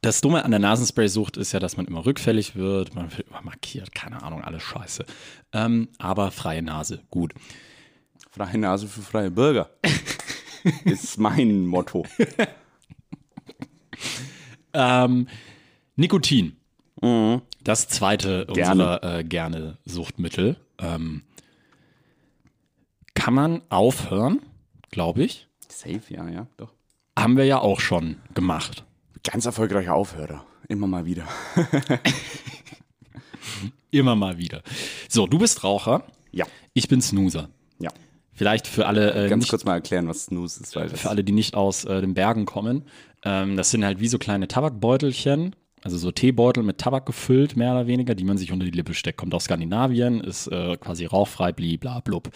[SPEAKER 1] das Dumme an der Nasenspray-Sucht ist ja, dass man immer rückfällig wird, man wird immer markiert, keine Ahnung, alles scheiße. Ähm, aber freie Nase, gut.
[SPEAKER 2] Freie Nase für freie Bürger. ist mein Motto.
[SPEAKER 1] Ähm, Nikotin. Das zweite
[SPEAKER 2] Mhm. Gerne.
[SPEAKER 1] unserer äh, gerne Suchtmittel. Ähm, kann man aufhören, glaube ich.
[SPEAKER 2] Safe, ja, ja, doch.
[SPEAKER 1] Haben wir ja auch schon gemacht.
[SPEAKER 2] Ganz erfolgreicher Aufhörer. Immer mal wieder.
[SPEAKER 1] Immer mal wieder. So, du bist Raucher,
[SPEAKER 2] Ja.
[SPEAKER 1] ich bin Snoozer.
[SPEAKER 2] Ja.
[SPEAKER 1] Vielleicht für alle, äh,
[SPEAKER 2] Ganz
[SPEAKER 1] nicht,
[SPEAKER 2] kurz mal erklären, was Snooze ist, weil
[SPEAKER 1] für alle, die nicht aus äh, den Bergen kommen. Ähm, das sind halt wie so kleine Tabakbeutelchen, also so Teebeutel mit Tabak gefüllt, mehr oder weniger, die man sich unter die Lippe steckt. Kommt aus Skandinavien, ist äh, quasi rauchfrei, bla blub.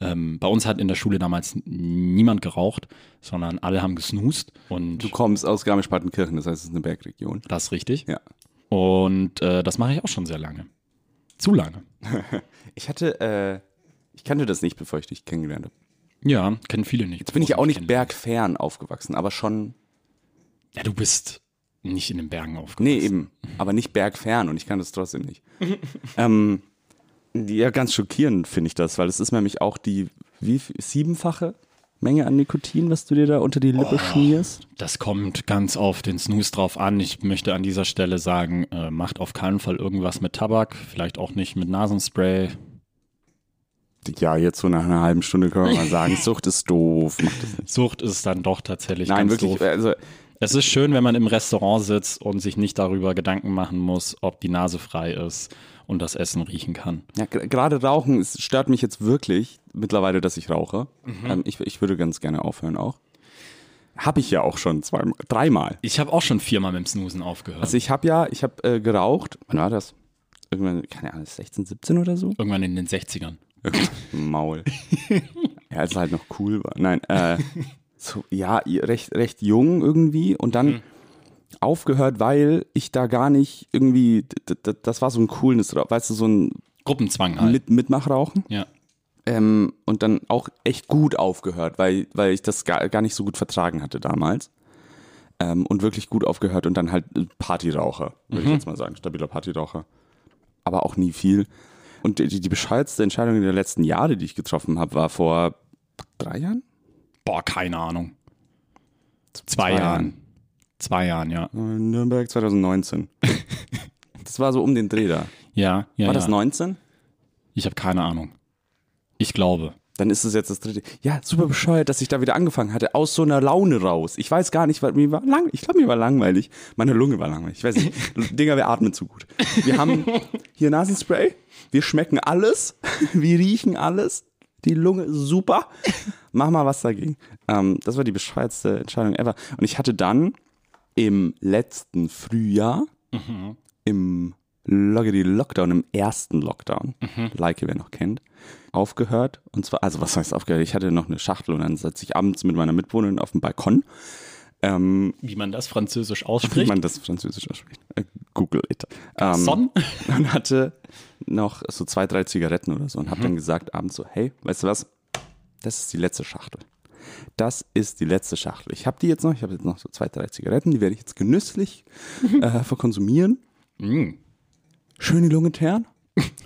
[SPEAKER 1] Ähm, bei uns hat in der Schule damals niemand geraucht, sondern alle haben gesnoost. Und
[SPEAKER 2] Du kommst aus Garmisch-Partenkirchen, das heißt, es ist eine Bergregion.
[SPEAKER 1] das ist richtig.
[SPEAKER 2] Ja.
[SPEAKER 1] Und äh, das mache ich auch schon sehr lange. Zu lange.
[SPEAKER 2] Ich hatte, äh, ich kannte das nicht, bevor ich dich kennengelernt habe.
[SPEAKER 1] Ja, kennen viele nicht.
[SPEAKER 2] Jetzt bin ich ja auch nicht bergfern aufgewachsen, aber schon,
[SPEAKER 1] Ja, du bist nicht in den Bergen aufgewachsen.
[SPEAKER 2] nee, eben, aber nicht bergfern und ich kann das trotzdem nicht. ähm, ja, ganz schockierend finde ich das, weil es ist nämlich auch die, wie, siebenfache Menge an Nikotin, was du dir da unter die Lippe schmierst.
[SPEAKER 1] Das kommt ganz auf den Snooze drauf an. Ich möchte an dieser Stelle sagen, äh, macht auf keinen Fall irgendwas mit Tabak, vielleicht auch nicht mit Nasenspray.
[SPEAKER 2] Ja, jetzt so nach einer halben Stunde können wir mal sagen, Sucht ist doof.
[SPEAKER 1] Sucht ist dann doch tatsächlich
[SPEAKER 2] Nein,
[SPEAKER 1] ganz
[SPEAKER 2] wirklich,
[SPEAKER 1] doof.
[SPEAKER 2] also
[SPEAKER 1] Es ist schön, wenn man im Restaurant sitzt und sich nicht darüber Gedanken machen muss, ob die Nase frei ist und das Essen riechen kann.
[SPEAKER 2] Ja, gerade Rauchen es stört mich jetzt wirklich mittlerweile, dass ich rauche.
[SPEAKER 1] Mhm.
[SPEAKER 2] Ähm, ich, ich würde ganz gerne aufhören auch. Habe ich ja auch schon zweimal, dreimal.
[SPEAKER 1] Ich habe auch schon viermal mit dem Snoosen aufgehört.
[SPEAKER 2] Also ich habe ja, ich habe äh, geraucht. Wann war das? Irgendwann, keine Ahnung, 16, 17 oder so?
[SPEAKER 1] Irgendwann in den 60ern.
[SPEAKER 2] Maul. ja, als es halt noch cool war. Nein, äh, so, ja, recht, recht jung irgendwie und dann aufgehört, weil ich da gar nicht irgendwie, das war so ein Coolness, weißt du, so ein
[SPEAKER 1] Gruppenzwang halt.
[SPEAKER 2] Mit Mitmachrauchen.
[SPEAKER 1] ja.
[SPEAKER 2] Ähm, und dann auch echt gut aufgehört, weil, weil ich das gar, gar nicht so gut vertragen hatte damals. Ähm, und wirklich gut aufgehört und dann halt Partyraucher, würde ich jetzt mal sagen. Stabiler Partyraucher. Aber auch nie viel. Und die, die bescheuertste Entscheidung der letzten Jahre, die ich getroffen habe, war vor drei Jahren?
[SPEAKER 1] Boah, keine Ahnung. Zwei,
[SPEAKER 2] Zwei
[SPEAKER 1] Jahren.
[SPEAKER 2] Jahren.
[SPEAKER 1] Zwei Jahren, ja.
[SPEAKER 2] Äh, Nürnberg 2019. das war so um den Dreh da.
[SPEAKER 1] Ja, ja.
[SPEAKER 2] War
[SPEAKER 1] ja.
[SPEAKER 2] das 19?
[SPEAKER 1] Ich habe keine Ahnung. Ich glaube.
[SPEAKER 2] Dann ist es jetzt das dritte. Ja, super bescheuert, dass ich da wieder angefangen hatte, aus so einer Laune raus. Ich weiß gar nicht, weil mir war lang, ich glaube, mir war langweilig. Meine Lunge war langweilig. Ich weiß nicht. Digga, wir atmen zu gut. Wir haben hier Nasenspray. Wir schmecken alles. Wir riechen alles. Die Lunge ist super. Mach mal was dagegen. Ähm, das war die bescheuertste Entscheidung ever. Und ich hatte dann im letzten Frühjahr, im Loggedy Lockdown, im ersten Lockdown, like wer noch kennt, aufgehört. Und zwar, also was heißt aufgehört? Ich hatte noch eine Schachtel und dann saß ich abends mit meiner Mitwohnerin auf dem Balkon. Ähm,
[SPEAKER 1] Wie man das französisch
[SPEAKER 2] wie
[SPEAKER 1] ausspricht.
[SPEAKER 2] man das Französisch ausspricht. Äh, Google it. Ähm,
[SPEAKER 1] Son?
[SPEAKER 2] und hatte noch so zwei, drei Zigaretten oder so und habe dann gesagt abends so, hey, weißt du was? Das ist die letzte Schachtel. Das ist die letzte Schachtel. Ich habe die jetzt noch, ich habe jetzt noch so zwei, drei Zigaretten, die werde ich jetzt genüsslich äh, verkonsumieren.
[SPEAKER 1] Mm.
[SPEAKER 2] Schön die Lunge teeren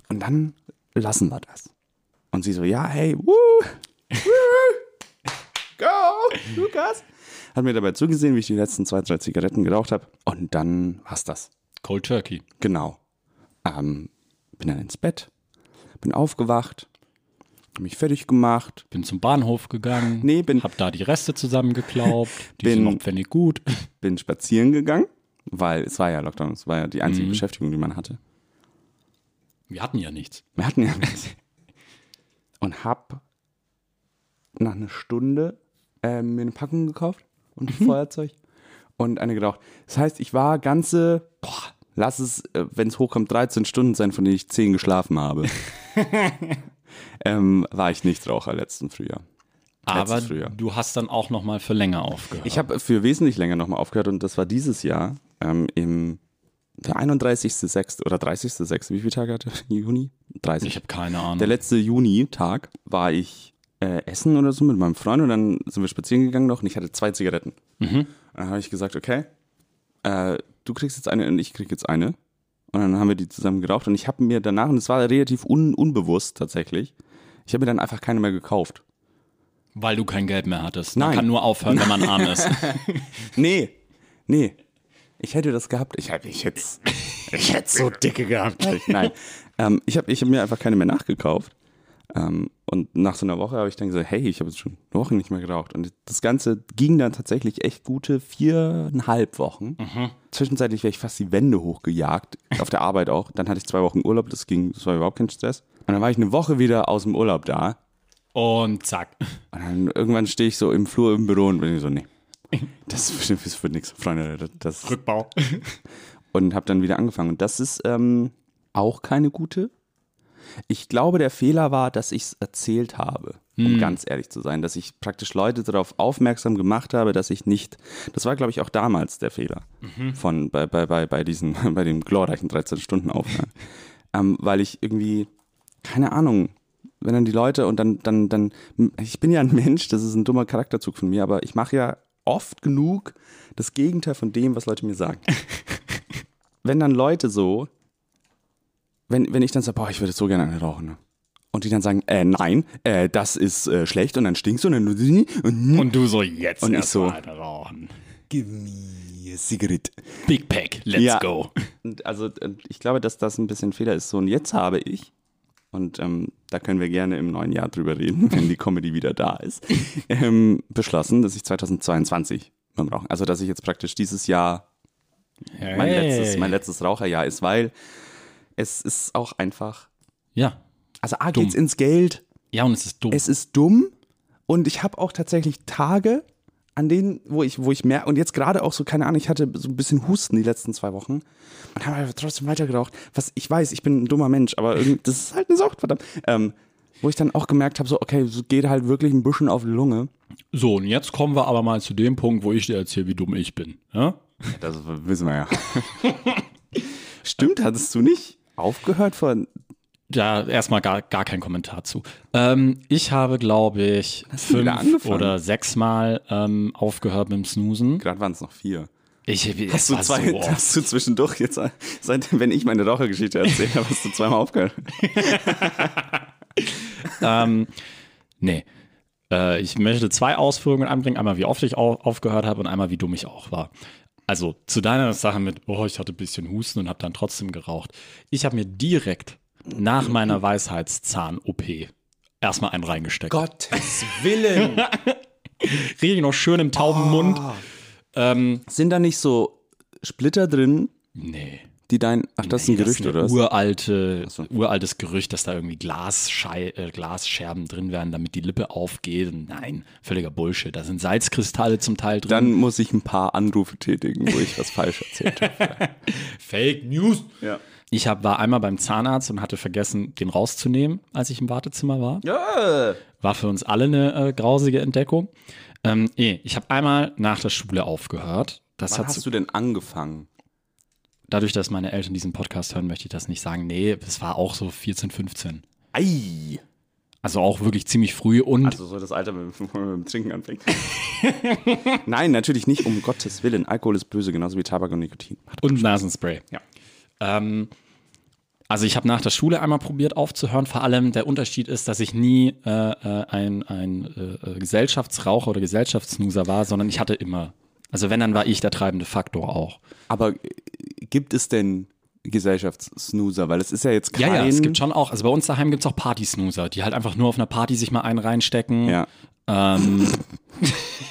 [SPEAKER 2] und dann lassen wir das. Und sie so, ja, hey, woo, woo, go, Lukas. Hat mir dabei zugesehen, wie ich die letzten zwei, drei Zigaretten geraucht habe. Und dann war's das.
[SPEAKER 1] Cold Turkey.
[SPEAKER 2] Genau. Ähm, bin dann ins Bett, bin aufgewacht, mich fertig gemacht.
[SPEAKER 1] Bin zum Bahnhof gegangen.
[SPEAKER 2] Nee, bin-
[SPEAKER 1] Hab da die Reste zusammengeklaubt. Die
[SPEAKER 2] Bin-
[SPEAKER 1] sind noch pfennig gut.
[SPEAKER 2] bin spazieren gegangen, weil es war ja Lockdown, es war ja die einzige Beschäftigung, die man hatte.
[SPEAKER 1] Wir hatten ja nichts.
[SPEAKER 2] Wir hatten ja nichts. Und hab nach einer Stunde äh, mir eine Packung gekauft und ein Feuerzeug und eine geraucht. Das heißt, ich war ganze, boah, lass es, äh, wenn es hochkommt, 13 Stunden sein, von denen ich 10 geschlafen habe. Ähm, war ich Nichtraucher letzten Frühjahr.
[SPEAKER 1] Aber
[SPEAKER 2] Frühjahr.
[SPEAKER 1] du hast dann auch noch mal für länger aufgehört.
[SPEAKER 2] Ich habe für wesentlich länger nochmal aufgehört und das war dieses Jahr ähm, im der 31.06. oder 30.06. Wie viele Tage hatte Juni? 30.
[SPEAKER 1] ich habe keine Ahnung.
[SPEAKER 2] Der letzte Juni-Tag war ich äh, essen oder so mit meinem Freund und dann sind wir spazieren gegangen noch und ich hatte zwei Zigaretten.
[SPEAKER 1] Mhm.
[SPEAKER 2] Und dann habe ich gesagt, okay, äh, du kriegst jetzt eine und ich krieg jetzt eine. Und dann haben wir die zusammen geraucht und ich habe mir danach, und es war relativ un unbewusst tatsächlich, ich habe mir dann einfach keine mehr gekauft.
[SPEAKER 1] Weil du kein Geld mehr hattest. Man
[SPEAKER 2] Nein.
[SPEAKER 1] kann nur aufhören, wenn man arm ist.
[SPEAKER 2] Nee, nee. Ich hätte das gehabt. Ich, hätte- ich hätte ich hätte so dicke gehabt. Nein. Ähm, ich habe ich hab mir einfach keine mehr nachgekauft. Ähm, und nach so einer Woche habe ich dann gesagt, hey, ich habe jetzt schon eine Woche nicht mehr geraucht. Und das Ganze ging dann tatsächlich echt gute viereinhalb Wochen. Zwischenzeitlich wäre ich fast die Wände hochgejagt, auf der Arbeit auch. Dann hatte ich zwei Wochen Urlaub, das ging, das war überhaupt kein Stress. Und dann war ich eine Woche wieder aus dem Urlaub da.
[SPEAKER 1] Und zack.
[SPEAKER 2] Und dann irgendwann stehe ich so im Flur im Büro und bin so, nee, das das wird nichts, Freunde. Das, das,
[SPEAKER 1] Rückbau.
[SPEAKER 2] und habe dann wieder angefangen. Und das ist ähm, auch keine gute. Ich glaube, der Fehler war, dass ich es erzählt habe, um ganz ehrlich zu sein, dass ich praktisch Leute darauf aufmerksam gemacht habe, dass ich nicht. Das war, glaube ich, auch damals der Fehler von bei, bei, bei, bei diesen, bei dem glorreichen 13 Stunden Aufhören. ähm, weil ich irgendwie, keine Ahnung, wenn dann die Leute und dann, dann, dann, ich bin ja ein Mensch, das ist ein dummer Charakterzug von mir, aber ich mache ja oft genug das Gegenteil von dem, was Leute mir sagen wenn dann Leute so, wenn, wenn ich dann sage, boah, ich würde so gerne eine rauchen, ne? Und die dann sagen, äh, nein, äh, das ist äh, schlecht und dann stinkst du und dann und,
[SPEAKER 1] Und du so, jetzt
[SPEAKER 2] Und ich so.
[SPEAKER 1] mal eine rauchen.
[SPEAKER 2] give me a cigarette.
[SPEAKER 1] Big Pack, let's
[SPEAKER 2] Ja.
[SPEAKER 1] go.
[SPEAKER 2] Und also ich glaube, dass das ein bisschen Fehler ist. So, und jetzt habe ich, und ähm, da können wir gerne im neuen Jahr drüber reden, wenn die Comedy wieder da ist, ähm, beschlossen, dass ich 2022 beim Rauchen, also dass ich jetzt praktisch dieses Jahr mein, letztes, mein letztes Raucherjahr ist, weil es ist auch einfach
[SPEAKER 1] Ja.
[SPEAKER 2] Also A geht's ins Geld,
[SPEAKER 1] Ja, und es ist dumm.
[SPEAKER 2] es ist dumm und ich habe auch tatsächlich Tage, an denen, wo ich, wo ich merke, und jetzt gerade auch so, keine Ahnung, ich hatte so ein bisschen Husten die letzten zwei Wochen und habe trotzdem weitergeraucht. Was ich weiß, ich bin ein dummer Mensch, aber das ist halt eine Sucht, verdammt. Ähm, wo ich dann auch gemerkt habe, so, okay, so geht halt wirklich ein bisschen auf die Lunge.
[SPEAKER 1] so, und jetzt kommen wir aber mal zu dem Punkt, wo ich dir erzähle, wie dumm ich bin. Ja?
[SPEAKER 2] Das wissen wir ja. Stimmt, hattest du nicht aufgehört von.
[SPEAKER 1] Da erstmal gar, gar kein Kommentar zu. Ähm, ich habe, glaube ich, fünf oder sechsmal ähm, aufgehört mit dem Snoosen.
[SPEAKER 2] Gerade waren es noch vier.
[SPEAKER 1] Ich,
[SPEAKER 2] Hast du, zwei,
[SPEAKER 1] so
[SPEAKER 2] hast du zwischendurch jetzt, seit, wenn ich meine Rauchergeschichte erzähle, habe, hast du zweimal aufgehört?
[SPEAKER 1] ähm, nee. Äh, ich möchte zwei Ausführungen anbringen. Einmal, wie oft ich au aufgehört habe und einmal, wie dumm ich auch war. Also zu deiner Sache mit, oh, ich hatte ein bisschen Husten und habe dann trotzdem geraucht. Ich habe mir direkt nach meiner Weisheitszahn-OP erstmal einen reingesteckt.
[SPEAKER 2] Gottes Willen!
[SPEAKER 1] Richtig noch schön im tauben Mund. Ähm,
[SPEAKER 2] Sind da nicht so Splitter drin,
[SPEAKER 1] nee.
[SPEAKER 2] Die dein. Ach, das ist ein Gerücht,
[SPEAKER 1] ist
[SPEAKER 2] oder? was?
[SPEAKER 1] Uralte,
[SPEAKER 2] so.
[SPEAKER 1] uraltes Gerücht, dass da irgendwie Glasschei äh, Glasscherben drin wären, damit die Lippe aufgeht. Nein, völliger Bullshit. Da sind Salzkristalle zum Teil drin.
[SPEAKER 2] Dann muss ich ein paar Anrufe tätigen, wo ich was falsch erzählt habe.
[SPEAKER 1] Fake News.
[SPEAKER 2] Ja.
[SPEAKER 1] Ich hab, war einmal beim Zahnarzt und hatte vergessen, den rauszunehmen, als ich im Wartezimmer war.
[SPEAKER 2] ja.
[SPEAKER 1] War für uns alle eine äh, grausige Entdeckung. Ähm, nee, ich habe einmal nach der Schule aufgehört. Das
[SPEAKER 2] Wann hast du denn angefangen?
[SPEAKER 1] Dadurch, dass meine Eltern diesen Podcast hören, möchte ich das nicht sagen. Nee, es war auch so 14, 15.
[SPEAKER 2] Ei!
[SPEAKER 1] Also auch wirklich ziemlich früh und
[SPEAKER 2] Also so das Alter, wenn man mit dem Trinken anfängt. Nein, natürlich nicht, um Gottes Willen. Alkohol ist böse, genauso wie Tabak und Nikotin.
[SPEAKER 1] Und Nasenspray.
[SPEAKER 2] Ja.
[SPEAKER 1] Ähm, also ich habe nach der Schule einmal probiert aufzuhören. Vor allem der Unterschied ist, dass ich nie äh, äh, ein, ein äh, Gesellschaftsraucher oder Gesellschaftssnoozer war, sondern ich hatte immer. Also wenn, dann war ich der treibende Faktor auch.
[SPEAKER 2] Aber gibt es denn Gesellschaftssnoozer? Weil es ist ja jetzt kein...
[SPEAKER 1] Ja, ja, es gibt schon auch, also bei uns daheim gibt es auch Party-Snoozer, die halt einfach nur auf einer Party sich mal einen reinstecken.
[SPEAKER 2] Ja,
[SPEAKER 1] Ähm,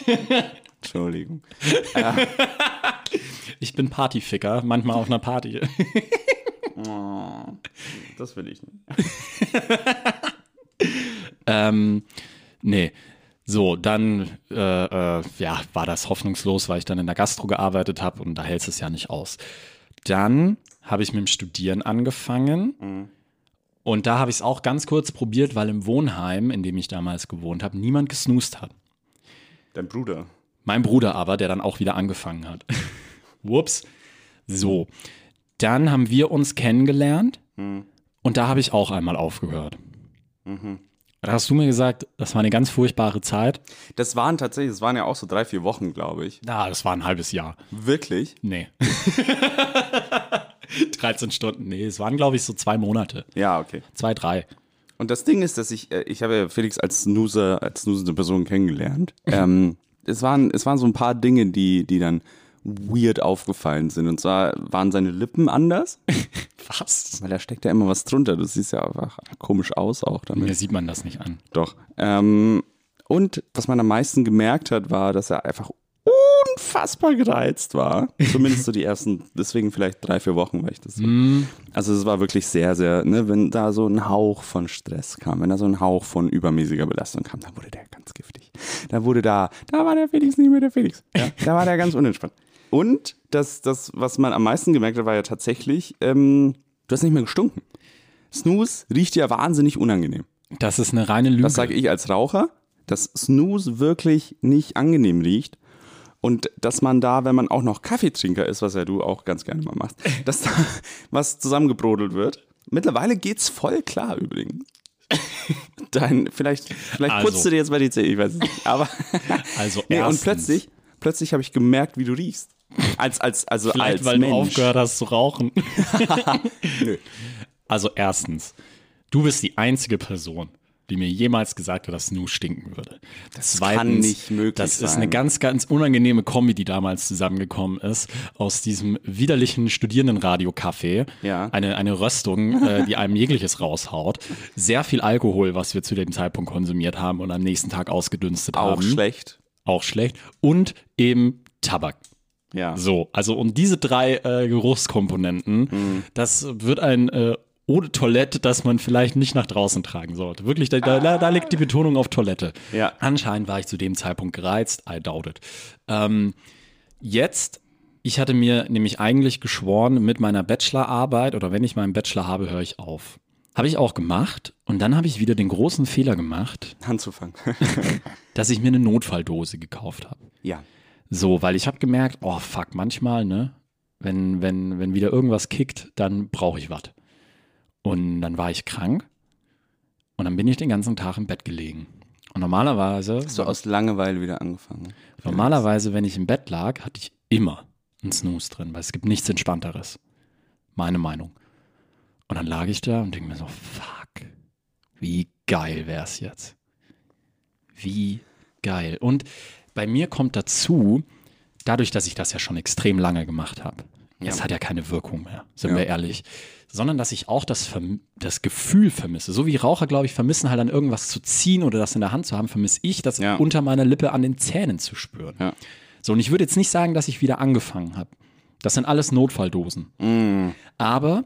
[SPEAKER 2] Entschuldigung.
[SPEAKER 1] ich bin Partyficker, manchmal auf einer Party.
[SPEAKER 2] Das will ich nicht.
[SPEAKER 1] ähm, nee. So, dann äh, äh, ja, war das hoffnungslos, weil ich dann in der Gastro gearbeitet habe und da hält es ja nicht aus. Dann habe ich mit dem Studieren angefangen.
[SPEAKER 2] Mhm.
[SPEAKER 1] Und da habe ich es auch ganz kurz probiert, weil im Wohnheim, in dem ich damals gewohnt habe, niemand gesnoost hat.
[SPEAKER 2] Dein Bruder.
[SPEAKER 1] Mein Bruder aber, der dann auch wieder angefangen hat. Whoops. So. Dann haben wir uns kennengelernt und da habe ich auch einmal aufgehört. Da hast du mir gesagt, das war eine ganz furchtbare Zeit.
[SPEAKER 2] Das waren tatsächlich, das waren ja auch so drei, vier Wochen, glaube ich.
[SPEAKER 1] Na, das war ein halbes Jahr.
[SPEAKER 2] Wirklich?
[SPEAKER 1] Nee. 13 Stunden, nee, es waren, glaube ich, so zwei Monate.
[SPEAKER 2] Ja, okay.
[SPEAKER 1] Zwei, drei.
[SPEAKER 2] Und das Ding ist, dass ich, äh, ich habe ja Felix als Snoozer, als snoozende Person kennengelernt. ähm, es waren, es waren so ein paar Dinge, die, die dann weird aufgefallen sind. Und zwar waren seine Lippen anders,
[SPEAKER 1] Was?
[SPEAKER 2] weil da steckt ja immer was drunter. Du siehst ja einfach komisch aus auch damit.
[SPEAKER 1] Mir sieht man das nicht an.
[SPEAKER 2] Doch. Ähm, und was man am meisten gemerkt hat, war, dass er einfach unfassbar gereizt war. Zumindest so die ersten, deswegen vielleicht drei, vier Wochen, weil ich das so. Also es war wirklich sehr, sehr, ne, wenn da so ein Hauch von Stress kam, wenn da so ein Hauch von übermäßiger Belastung kam, dann wurde der ganz giftig. Da wurde da, da war der Felix nicht mehr der Felix. Ja, da war der ganz unentspannt. Und das, das, was man am meisten gemerkt hat, war ja tatsächlich, ähm, du hast nicht mehr gestunken. Snooze riecht ja wahnsinnig unangenehm.
[SPEAKER 1] Das ist eine reine Lüge.
[SPEAKER 2] Das sage ich als Raucher, dass Snooze wirklich nicht angenehm riecht. Und dass man da, wenn man auch noch Kaffeetrinker ist, was ja du auch ganz gerne mal machst, dass da was zusammengebrodelt wird. Mittlerweile geht's voll klar übrigens. Dein, vielleicht, vielleicht
[SPEAKER 1] Also.
[SPEAKER 2] putzt du dir jetzt mal die Zähne, ich weiß es nicht. Aber
[SPEAKER 1] Also
[SPEAKER 2] nee, und plötzlich, plötzlich habe ich gemerkt, wie du riechst. Als, als, also
[SPEAKER 1] Vielleicht,
[SPEAKER 2] als
[SPEAKER 1] weil
[SPEAKER 2] Mensch.
[SPEAKER 1] du aufgehört hast zu rauchen.
[SPEAKER 2] Nö.
[SPEAKER 1] Also erstens, du bist die einzige Person, die mir jemals gesagt hat, dass Snooze stinken würde. Das
[SPEAKER 2] kann nicht möglich
[SPEAKER 1] Das ist
[SPEAKER 2] sein.
[SPEAKER 1] eine ganz, ganz unangenehme Kombi, die damals zusammengekommen ist, aus diesem widerlichen Studierendenradio-Café.
[SPEAKER 2] Ja.
[SPEAKER 1] Eine, eine Röstung, äh, die einem jegliches raushaut. Sehr viel Alkohol, was wir zu dem Zeitpunkt konsumiert haben und am nächsten Tag ausgedünstet
[SPEAKER 2] Auch
[SPEAKER 1] haben.
[SPEAKER 2] schlecht.
[SPEAKER 1] Auch schlecht. Und eben Tabak.
[SPEAKER 2] Ja.
[SPEAKER 1] So, also und diese drei äh, Geruchskomponenten, das wird ein äh, de Toilette, das man vielleicht nicht nach draußen tragen sollte. Wirklich, da, da, da liegt die Betonung auf Toilette.
[SPEAKER 2] Ja.
[SPEAKER 1] Anscheinend war ich zu dem Zeitpunkt gereizt, I doubt it. Ähm, jetzt, ich hatte mir nämlich eigentlich geschworen, mit meiner Bachelorarbeit oder wenn ich meinen Bachelor habe, höre ich auf. Habe ich auch gemacht und dann habe ich wieder den großen Fehler gemacht,
[SPEAKER 2] Anzufangen.
[SPEAKER 1] dass ich mir eine Notfalldose gekauft habe.
[SPEAKER 2] ja.
[SPEAKER 1] So, weil ich habe gemerkt, oh fuck, manchmal, ne, wenn, wenn, wenn wieder irgendwas kickt, dann brauche ich was. Und dann war ich krank und dann bin ich den ganzen Tag im Bett gelegen. Und normalerweise,
[SPEAKER 2] So aus Langeweile wieder angefangen.
[SPEAKER 1] normalerweise, wenn ich im Bett lag, hatte ich immer einen Snooze drin, weil es gibt nichts Entspannteres. Meine Meinung. Und dann lag ich da und denke mir so, fuck, wie geil wär's jetzt. Wie geil. Und bei mir kommt dazu, dadurch, dass ich das ja schon extrem lange gemacht habe, das hat ja keine Wirkung mehr, sind
[SPEAKER 2] Ja.
[SPEAKER 1] wir ehrlich, sondern dass ich auch das, Verm das Gefühl vermisse. So wie Raucher, glaube ich, vermissen halt an irgendwas zu ziehen oder das in der Hand zu haben, vermisse ich, das
[SPEAKER 2] Ja.
[SPEAKER 1] unter meiner Lippe an den Zähnen zu spüren.
[SPEAKER 2] Ja.
[SPEAKER 1] So, und ich würde jetzt nicht sagen, dass ich wieder angefangen habe. Das sind alles Notfalldosen.
[SPEAKER 2] Mm.
[SPEAKER 1] Aber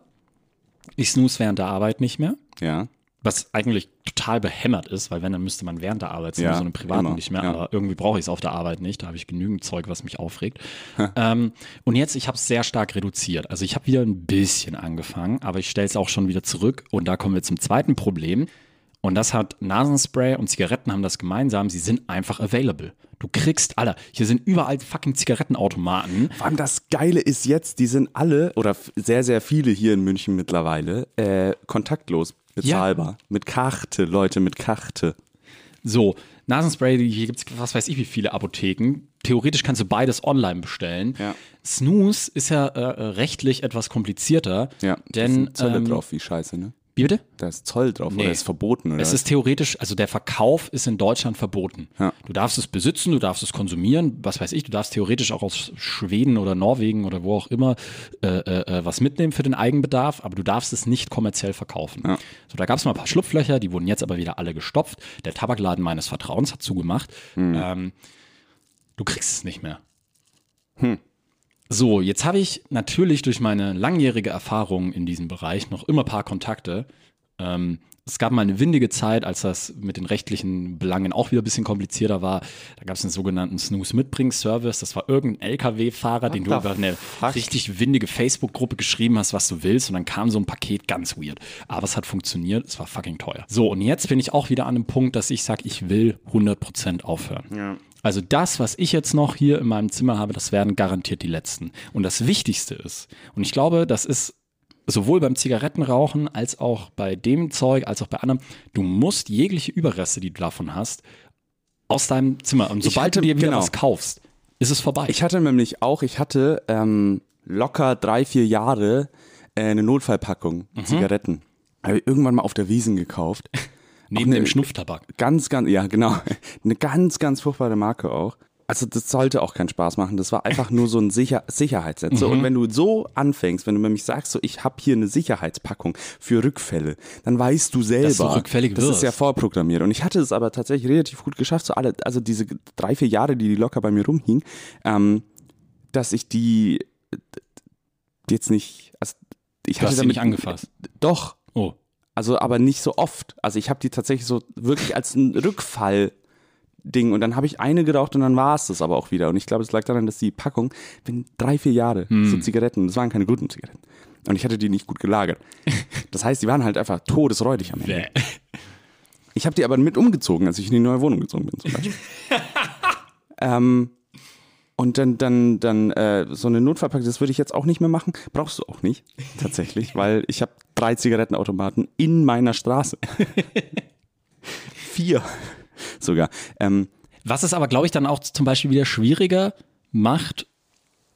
[SPEAKER 1] ich snooze während der Arbeit nicht mehr.
[SPEAKER 2] Ja.
[SPEAKER 1] Was eigentlich total behämmert ist, weil wenn, dann müsste man während der Arbeit
[SPEAKER 2] Ja,
[SPEAKER 1] so eine privaten
[SPEAKER 2] immer,
[SPEAKER 1] nicht mehr,
[SPEAKER 2] ja.
[SPEAKER 1] aber irgendwie brauche ich es auf der Arbeit nicht. Da habe ich genügend Zeug, was mich aufregt. ähm, und jetzt, ich habe es sehr stark reduziert. Also ich habe wieder ein bisschen angefangen, aber ich stelle es auch schon wieder zurück. Und da kommen wir zum zweiten Problem. Und das hat Nasenspray und Zigaretten haben das gemeinsam. Sie sind einfach available. Du kriegst alle. Hier sind überall fucking Zigarettenautomaten.
[SPEAKER 2] Vor allem das Geile ist jetzt, die sind alle, oder sehr, sehr viele hier in München mittlerweile, äh, kontaktlos bezahlbar. Mit Karte, Leute, mit Karte.
[SPEAKER 1] So, Nasenspray, hier gibt es was weiß ich wie viele Apotheken. Theoretisch kannst du beides online bestellen.
[SPEAKER 2] Ja.
[SPEAKER 1] Snooze ist ja äh, rechtlich etwas komplizierter.
[SPEAKER 2] Ja,
[SPEAKER 1] denn
[SPEAKER 2] Zölle
[SPEAKER 1] ähm,
[SPEAKER 2] drauf, wie scheiße, ne?
[SPEAKER 1] Wie bitte?
[SPEAKER 2] Da ist Zoll drauf
[SPEAKER 1] Nee.
[SPEAKER 2] oder ist verboten, oder?
[SPEAKER 1] Es ist theoretisch, also der Verkauf ist in Deutschland verboten.
[SPEAKER 2] Ja.
[SPEAKER 1] Du darfst es besitzen, du darfst es konsumieren, was weiß ich, du darfst theoretisch auch aus Schweden oder Norwegen oder wo auch immer äh, äh, äh, was mitnehmen für den Eigenbedarf, aber du darfst es nicht kommerziell verkaufen.
[SPEAKER 2] Ja.
[SPEAKER 1] So, da gab es mal ein paar Schlupflöcher, die wurden jetzt aber wieder alle gestopft. Der Tabakladen meines Vertrauens hat zugemacht.
[SPEAKER 2] Hm.
[SPEAKER 1] Ähm, du kriegst es nicht mehr. So, jetzt habe ich natürlich durch meine langjährige Erfahrung in diesem Bereich noch immer ein paar Kontakte. Ähm, es gab mal eine windige Zeit, als das mit den rechtlichen Belangen auch wieder ein bisschen komplizierter war. Da gab es einen sogenannten Snooze-Mitbring-Service. Das war irgendein LKW-Fahrer, den du über eine fuck? richtig windige Facebook-Gruppe geschrieben hast, was du willst. Und dann kam so ein Paket ganz weird. Aber es hat funktioniert. Es war fucking teuer. So, und jetzt bin ich auch wieder an einem Punkt, dass ich sage, ich will 100% aufhören. Ja. Also das, was ich jetzt noch hier in meinem Zimmer habe, das werden garantiert die letzten. Und das Wichtigste ist, und ich glaube, das ist sowohl beim Zigarettenrauchen als auch bei dem Zeug, als auch bei anderem, du musst jegliche Überreste, die du davon hast, aus deinem Zimmer. Und sobald hatte, du dir wieder genau. was kaufst, ist es vorbei.
[SPEAKER 2] Ich hatte nämlich auch, ich hatte ähm, locker drei, vier Jahre äh, eine Notfallpackung mhm. Zigaretten. Habe ich irgendwann mal auf der Wiesen gekauft.
[SPEAKER 1] Neben dem Schnupftabak.
[SPEAKER 2] Ganz, ganz, ja, genau. Eine ganz, ganz furchtbare Marke auch also das sollte auch keinen Spaß machen. Das war einfach nur so ein Sicher Sicherheitsnetz. Mhm. Und wenn du so anfängst, wenn du nämlich sagst, so ich habe hier eine Sicherheitspackung für Rückfälle, dann weißt du selber, Dass du
[SPEAKER 1] rückfällig
[SPEAKER 2] das wirst. ist ja vorprogrammiert. Und ich hatte es aber tatsächlich relativ gut geschafft, so alle, also diese drei vier Jahre, die die locker bei mir rumhing, ähm, dass ich die jetzt nicht, also ich
[SPEAKER 1] du
[SPEAKER 2] hatte
[SPEAKER 1] hast
[SPEAKER 2] damit
[SPEAKER 1] nicht angefasst.
[SPEAKER 2] Doch.
[SPEAKER 1] Oh.
[SPEAKER 2] Also aber nicht so oft. Also ich habe die tatsächlich so wirklich als einen Rückfall Ding. Und dann habe ich eine geraucht und dann war es das aber auch wieder. Und ich glaube, es lag daran, dass die Packung, wenn drei, vier Jahre, hm. so Zigaretten, das waren keine guten Zigaretten. Und ich hatte die nicht gut gelagert. Das heißt, die waren halt einfach todesräudig am Ende. Ich habe die aber mit umgezogen, als ich in die neue Wohnung gezogen bin, zum Beispiel. ähm, und dann, dann, dann äh, so eine Notfallpackung, das würde ich jetzt auch nicht mehr machen. Brauchst du auch nicht, tatsächlich, weil ich habe drei Zigarettenautomaten in meiner Straße. Vier sogar. Ähm,
[SPEAKER 1] Was es aber, glaube ich, dann auch zum Beispiel wieder schwieriger macht,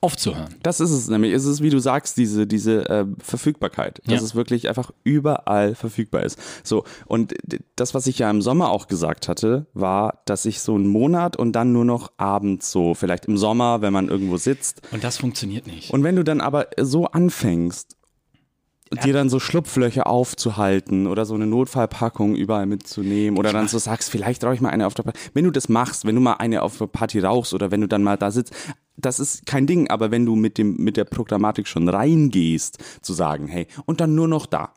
[SPEAKER 1] aufzuhören.
[SPEAKER 2] Das ist es nämlich. Es ist, wie du sagst, diese, diese äh, Verfügbarkeit. Dass ja. es wirklich einfach überall verfügbar ist. So, und das, was ich ja im Sommer auch gesagt hatte, war, dass ich so einen Monat und dann nur noch abends so, vielleicht im Sommer, wenn man irgendwo sitzt.
[SPEAKER 1] Und das funktioniert nicht.
[SPEAKER 2] Und wenn du dann aber so anfängst ja. dir dann so Schlupflöcher aufzuhalten oder so eine Notfallpackung überall mitzunehmen oder dann so sagst, vielleicht rauche ich mal eine auf der Party. Wenn du das machst, wenn du mal eine auf der Party rauchst oder wenn du dann mal da sitzt, das ist kein Ding, aber wenn du mit dem, mit der Programmatik schon reingehst, zu sagen, hey, und dann nur noch da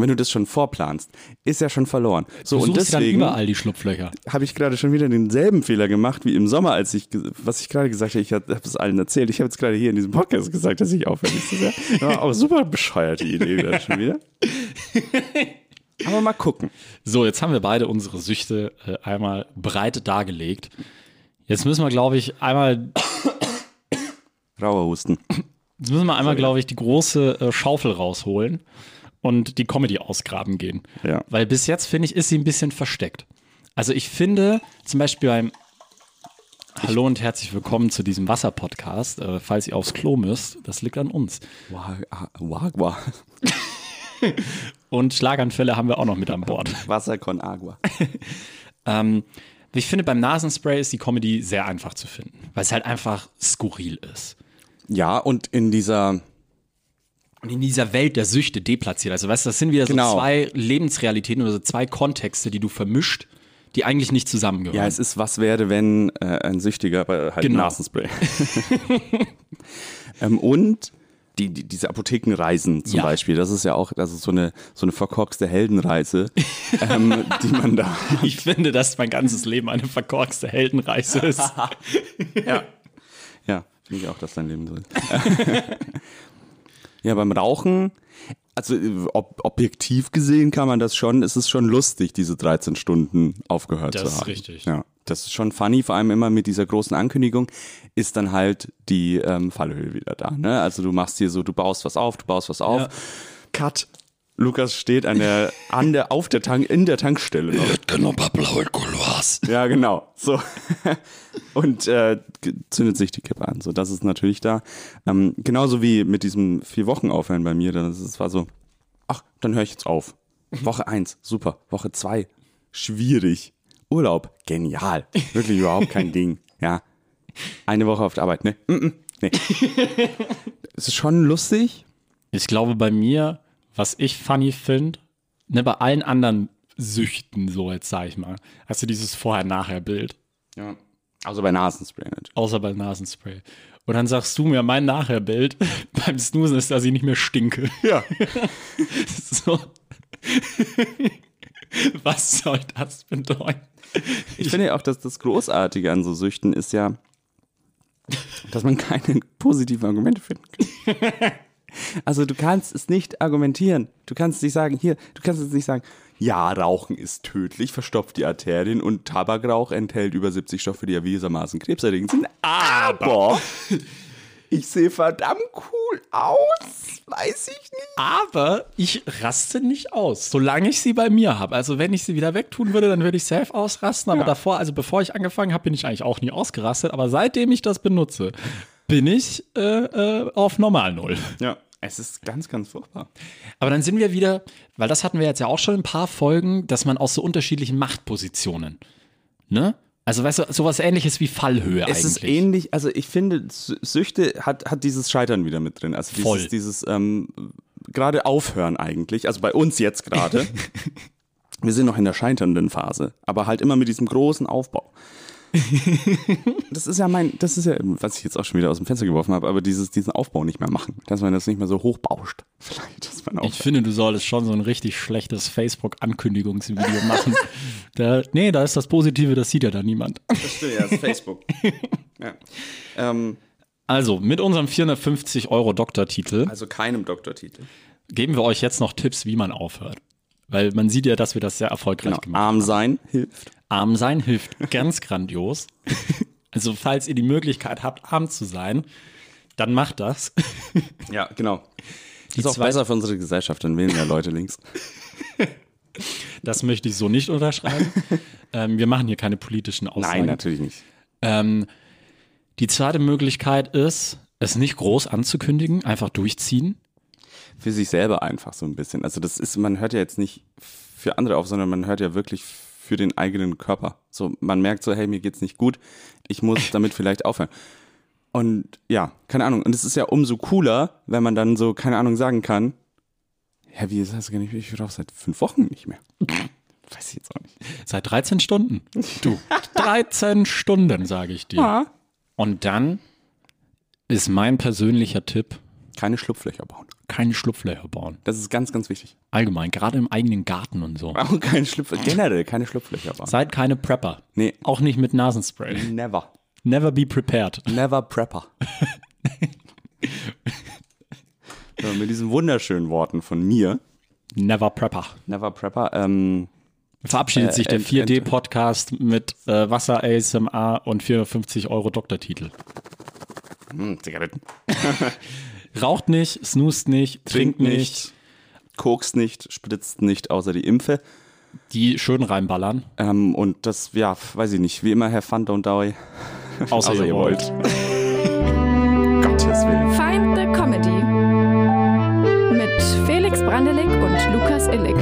[SPEAKER 2] wenn du das schon vorplanst, ist ja schon verloren.
[SPEAKER 1] So du und deswegen überall die Schlupflöcher.
[SPEAKER 2] Habe ich gerade schon wieder denselben Fehler gemacht wie im Sommer, als ich was ich gerade gesagt habe, ich habe es allen erzählt. Ich habe jetzt gerade hier in diesem Podcast gesagt, dass ich aufhöre nächstes Jahr. Ja, aber super bescheuerte Idee wieder schon wieder. Aber mal gucken.
[SPEAKER 1] So, jetzt haben wir beide unsere Süchte äh, einmal breit dargelegt. Jetzt müssen wir, glaube ich, einmal
[SPEAKER 2] Rauer Husten.
[SPEAKER 1] Jetzt müssen wir einmal, glaube ich, die große äh, Schaufel rausholen und die Comedy ausgraben gehen.
[SPEAKER 2] Ja.
[SPEAKER 1] Weil bis jetzt, finde ich, ist sie ein bisschen versteckt. Also ich finde zum Beispiel beim Hallo und herzlich willkommen zu diesem Wasser-Podcast. Äh, falls ihr aufs Klo müsst, das liegt an uns.
[SPEAKER 2] Wagwa.
[SPEAKER 1] und Schlaganfälle haben wir auch noch mit an Bord.
[SPEAKER 2] Wasser con agua.
[SPEAKER 1] ähm, ich finde, beim Nasenspray ist die Comedy sehr einfach zu finden, weil es halt einfach skurril ist.
[SPEAKER 2] Ja, und in dieser
[SPEAKER 1] und in dieser Welt der Süchte deplatziert. Also weißt du, das sind wieder genau. so zwei Lebensrealitäten oder so zwei Kontexte, die du vermischt, die eigentlich nicht zusammengehören.
[SPEAKER 2] Ja, es ist, was wäre, wenn äh, ein Süchtiger bei halt genau. Nasenspray. ähm, und die, die, diese Apothekenreisen zum ja. Beispiel, das ist ja auch das ist so eine, so eine verkorkste Heldenreise, ähm, die man da.
[SPEAKER 1] Hat. Ich finde, dass mein ganzes Leben eine verkorkste Heldenreise ist.
[SPEAKER 2] ja. Ja, finde ich auch, dass dein Leben so ist. Ja, beim Rauchen, also ob, objektiv gesehen kann man das schon, es ist schon lustig, diese 13 Stunden aufgehört
[SPEAKER 1] das
[SPEAKER 2] zu haben.
[SPEAKER 1] Das ist richtig.
[SPEAKER 2] Ja, das ist schon funny, vor allem immer mit dieser großen Ankündigung ist dann halt die ähm, Fallhöhe wieder da. Ne? Also du machst hier so, du baust was auf, du baust was auf. Ja. Cut, Lukas steht an der, an der, auf der Tank, in der Tankstelle. Ja, genau. So. Und äh, zündet sich die Kippe an. So, das ist natürlich da. Ähm, genauso wie mit diesem vier Wochen aufhören bei mir. Das war so, ach, dann höre ich jetzt auf. Woche eins, super. Woche zwei, schwierig. Urlaub, genial. Wirklich überhaupt kein Ding. Ja. Eine Woche auf der Arbeit, ne? Mm -mm, nee. es ist schon lustig.
[SPEAKER 1] Ich glaube, bei mir was ich funny finde, ne, bei allen anderen Süchten, so jetzt sag ich mal, hast du dieses Vorher-Nachher-Bild.
[SPEAKER 2] Ja. Außer bei Nasenspray natürlich.
[SPEAKER 1] Außer bei Nasenspray. Und dann sagst du mir, mein Nachher-Bild beim Snoosen ist, dass ich nicht mehr stinke.
[SPEAKER 2] Ja.
[SPEAKER 1] so. Was soll das bedeuten?
[SPEAKER 2] Ich finde ja auch, dass das Großartige an so Süchten ist ja, dass man keine positiven Argumente finden kann. Also du kannst es nicht argumentieren. Du kannst nicht sagen, hier, du kannst es nicht sagen, ja, Rauchen ist tödlich, verstopft die Arterien und Tabakrauch enthält über 70 Stoffe, die erwiesermaßen krebserregend sind. Aber ich sehe verdammt cool aus, weiß ich nicht.
[SPEAKER 1] Aber ich raste nicht aus, solange ich sie bei mir habe. Also wenn ich sie wieder wegtun würde, dann würde ich safe ausrasten. Aber
[SPEAKER 2] Ja.
[SPEAKER 1] davor, also bevor ich angefangen habe, bin ich eigentlich auch nie ausgerastet. Aber seitdem ich das benutze, bin ich äh, äh, auf Normal Null.
[SPEAKER 2] Ja, es ist ganz, ganz furchtbar.
[SPEAKER 1] Aber dann sind wir wieder, weil das hatten wir jetzt ja auch schon in ein paar Folgen, dass man aus so unterschiedlichen Machtpositionen, ne? Also weißt du, sowas ähnliches wie Fallhöhe
[SPEAKER 2] Es
[SPEAKER 1] eigentlich.
[SPEAKER 2] ist ähnlich, also ich finde, Sü- Süchte hat, hat dieses Scheitern wieder mit drin. Also
[SPEAKER 1] Voll.
[SPEAKER 2] dieses, dieses ähm, gerade aufhören eigentlich, also bei uns jetzt gerade. Wir sind noch in der scheiternden Phase, aber halt immer mit diesem großen Aufbau. Das ist ja mein, das ist ja, was ich jetzt auch schon wieder aus dem Fenster geworfen habe, aber dieses, diesen Aufbau nicht mehr machen, dass man das nicht mehr so hochbauscht. Vielleicht, dass man auch.
[SPEAKER 1] Ich finde, du solltest schon so ein richtig schlechtes Facebook-Ankündigungsvideo machen. da, nee, da ist das Positive, das sieht ja da niemand.
[SPEAKER 2] das stimmt, ja, das ist Facebook. ja. ähm,
[SPEAKER 1] Also, mit unserem 450 Euro Doktortitel
[SPEAKER 2] also keinem Doktortitel.
[SPEAKER 1] geben wir euch jetzt noch Tipps, wie man aufhört. Weil man sieht ja, dass wir das sehr erfolgreich
[SPEAKER 2] Genau.
[SPEAKER 1] gemacht
[SPEAKER 2] Arm sein hilft.
[SPEAKER 1] Arm sein hilft ganz grandios. Also, falls ihr die Möglichkeit habt, arm zu sein, dann macht das.
[SPEAKER 2] Ja, genau. ist auch besser für unsere Gesellschaft, dann wählen ja Leute links.
[SPEAKER 1] Das möchte ich so nicht unterschreiben. ähm, wir machen hier keine politischen Aussagen.
[SPEAKER 2] Nein, natürlich nicht.
[SPEAKER 1] Ähm, die zweite Möglichkeit ist, es nicht groß anzukündigen, einfach durchziehen.
[SPEAKER 2] Für sich selber einfach so ein bisschen. Also das ist, man hört ja jetzt nicht für andere auf, sondern man hört ja wirklich für den eigenen Körper. So, man merkt so, hey, mir geht's nicht gut, ich muss damit vielleicht aufhören. Und ja, keine Ahnung. Und es ist ja umso cooler, wenn man dann so, keine Ahnung, sagen kann, ja, wie ist das nicht, ich rauche seit fünf Wochen nicht mehr. Weiß ich jetzt auch nicht.
[SPEAKER 1] Seit 13 Stunden. Du. 13 Stunden, sage ich dir. Und dann ist mein persönlicher Tipp,
[SPEAKER 2] Keine Schlupflöcher bauen.
[SPEAKER 1] Keine Schlupflöcher bauen.
[SPEAKER 2] Das ist ganz, ganz wichtig.
[SPEAKER 1] Allgemein, gerade im eigenen Garten und so.
[SPEAKER 2] Auch keine Schlupflöcher, generell keine Schlupflöcher bauen.
[SPEAKER 1] Seid keine Prepper.
[SPEAKER 2] Nee,
[SPEAKER 1] Auch nicht mit Nasenspray.
[SPEAKER 2] never.
[SPEAKER 1] Never be prepared.
[SPEAKER 2] Never Prepper. so, mit diesen wunderschönen Worten von mir,
[SPEAKER 1] Never Prepper.
[SPEAKER 2] Never Prepper, ähm,
[SPEAKER 1] Verabschiedet
[SPEAKER 2] Äh,
[SPEAKER 1] sich der
[SPEAKER 2] ent-
[SPEAKER 1] 4D-Podcast mit äh, Wasser ASMR und 450 Euro Doktortitel.
[SPEAKER 2] hm, Zigaretten.
[SPEAKER 1] Raucht nicht, snoost nicht, trinkt nicht.
[SPEAKER 2] kokst nicht, spritzt nicht, außer die Impfe.
[SPEAKER 1] Die schön reinballern.
[SPEAKER 2] Ähm, und das, ja, weiß ich nicht, wie immer, Herr Fun, don't die.
[SPEAKER 1] Außer, ihr wollt.
[SPEAKER 2] Gottes Willen.
[SPEAKER 3] Find the Comedy mit Felix Brandelig und Lukas Illig.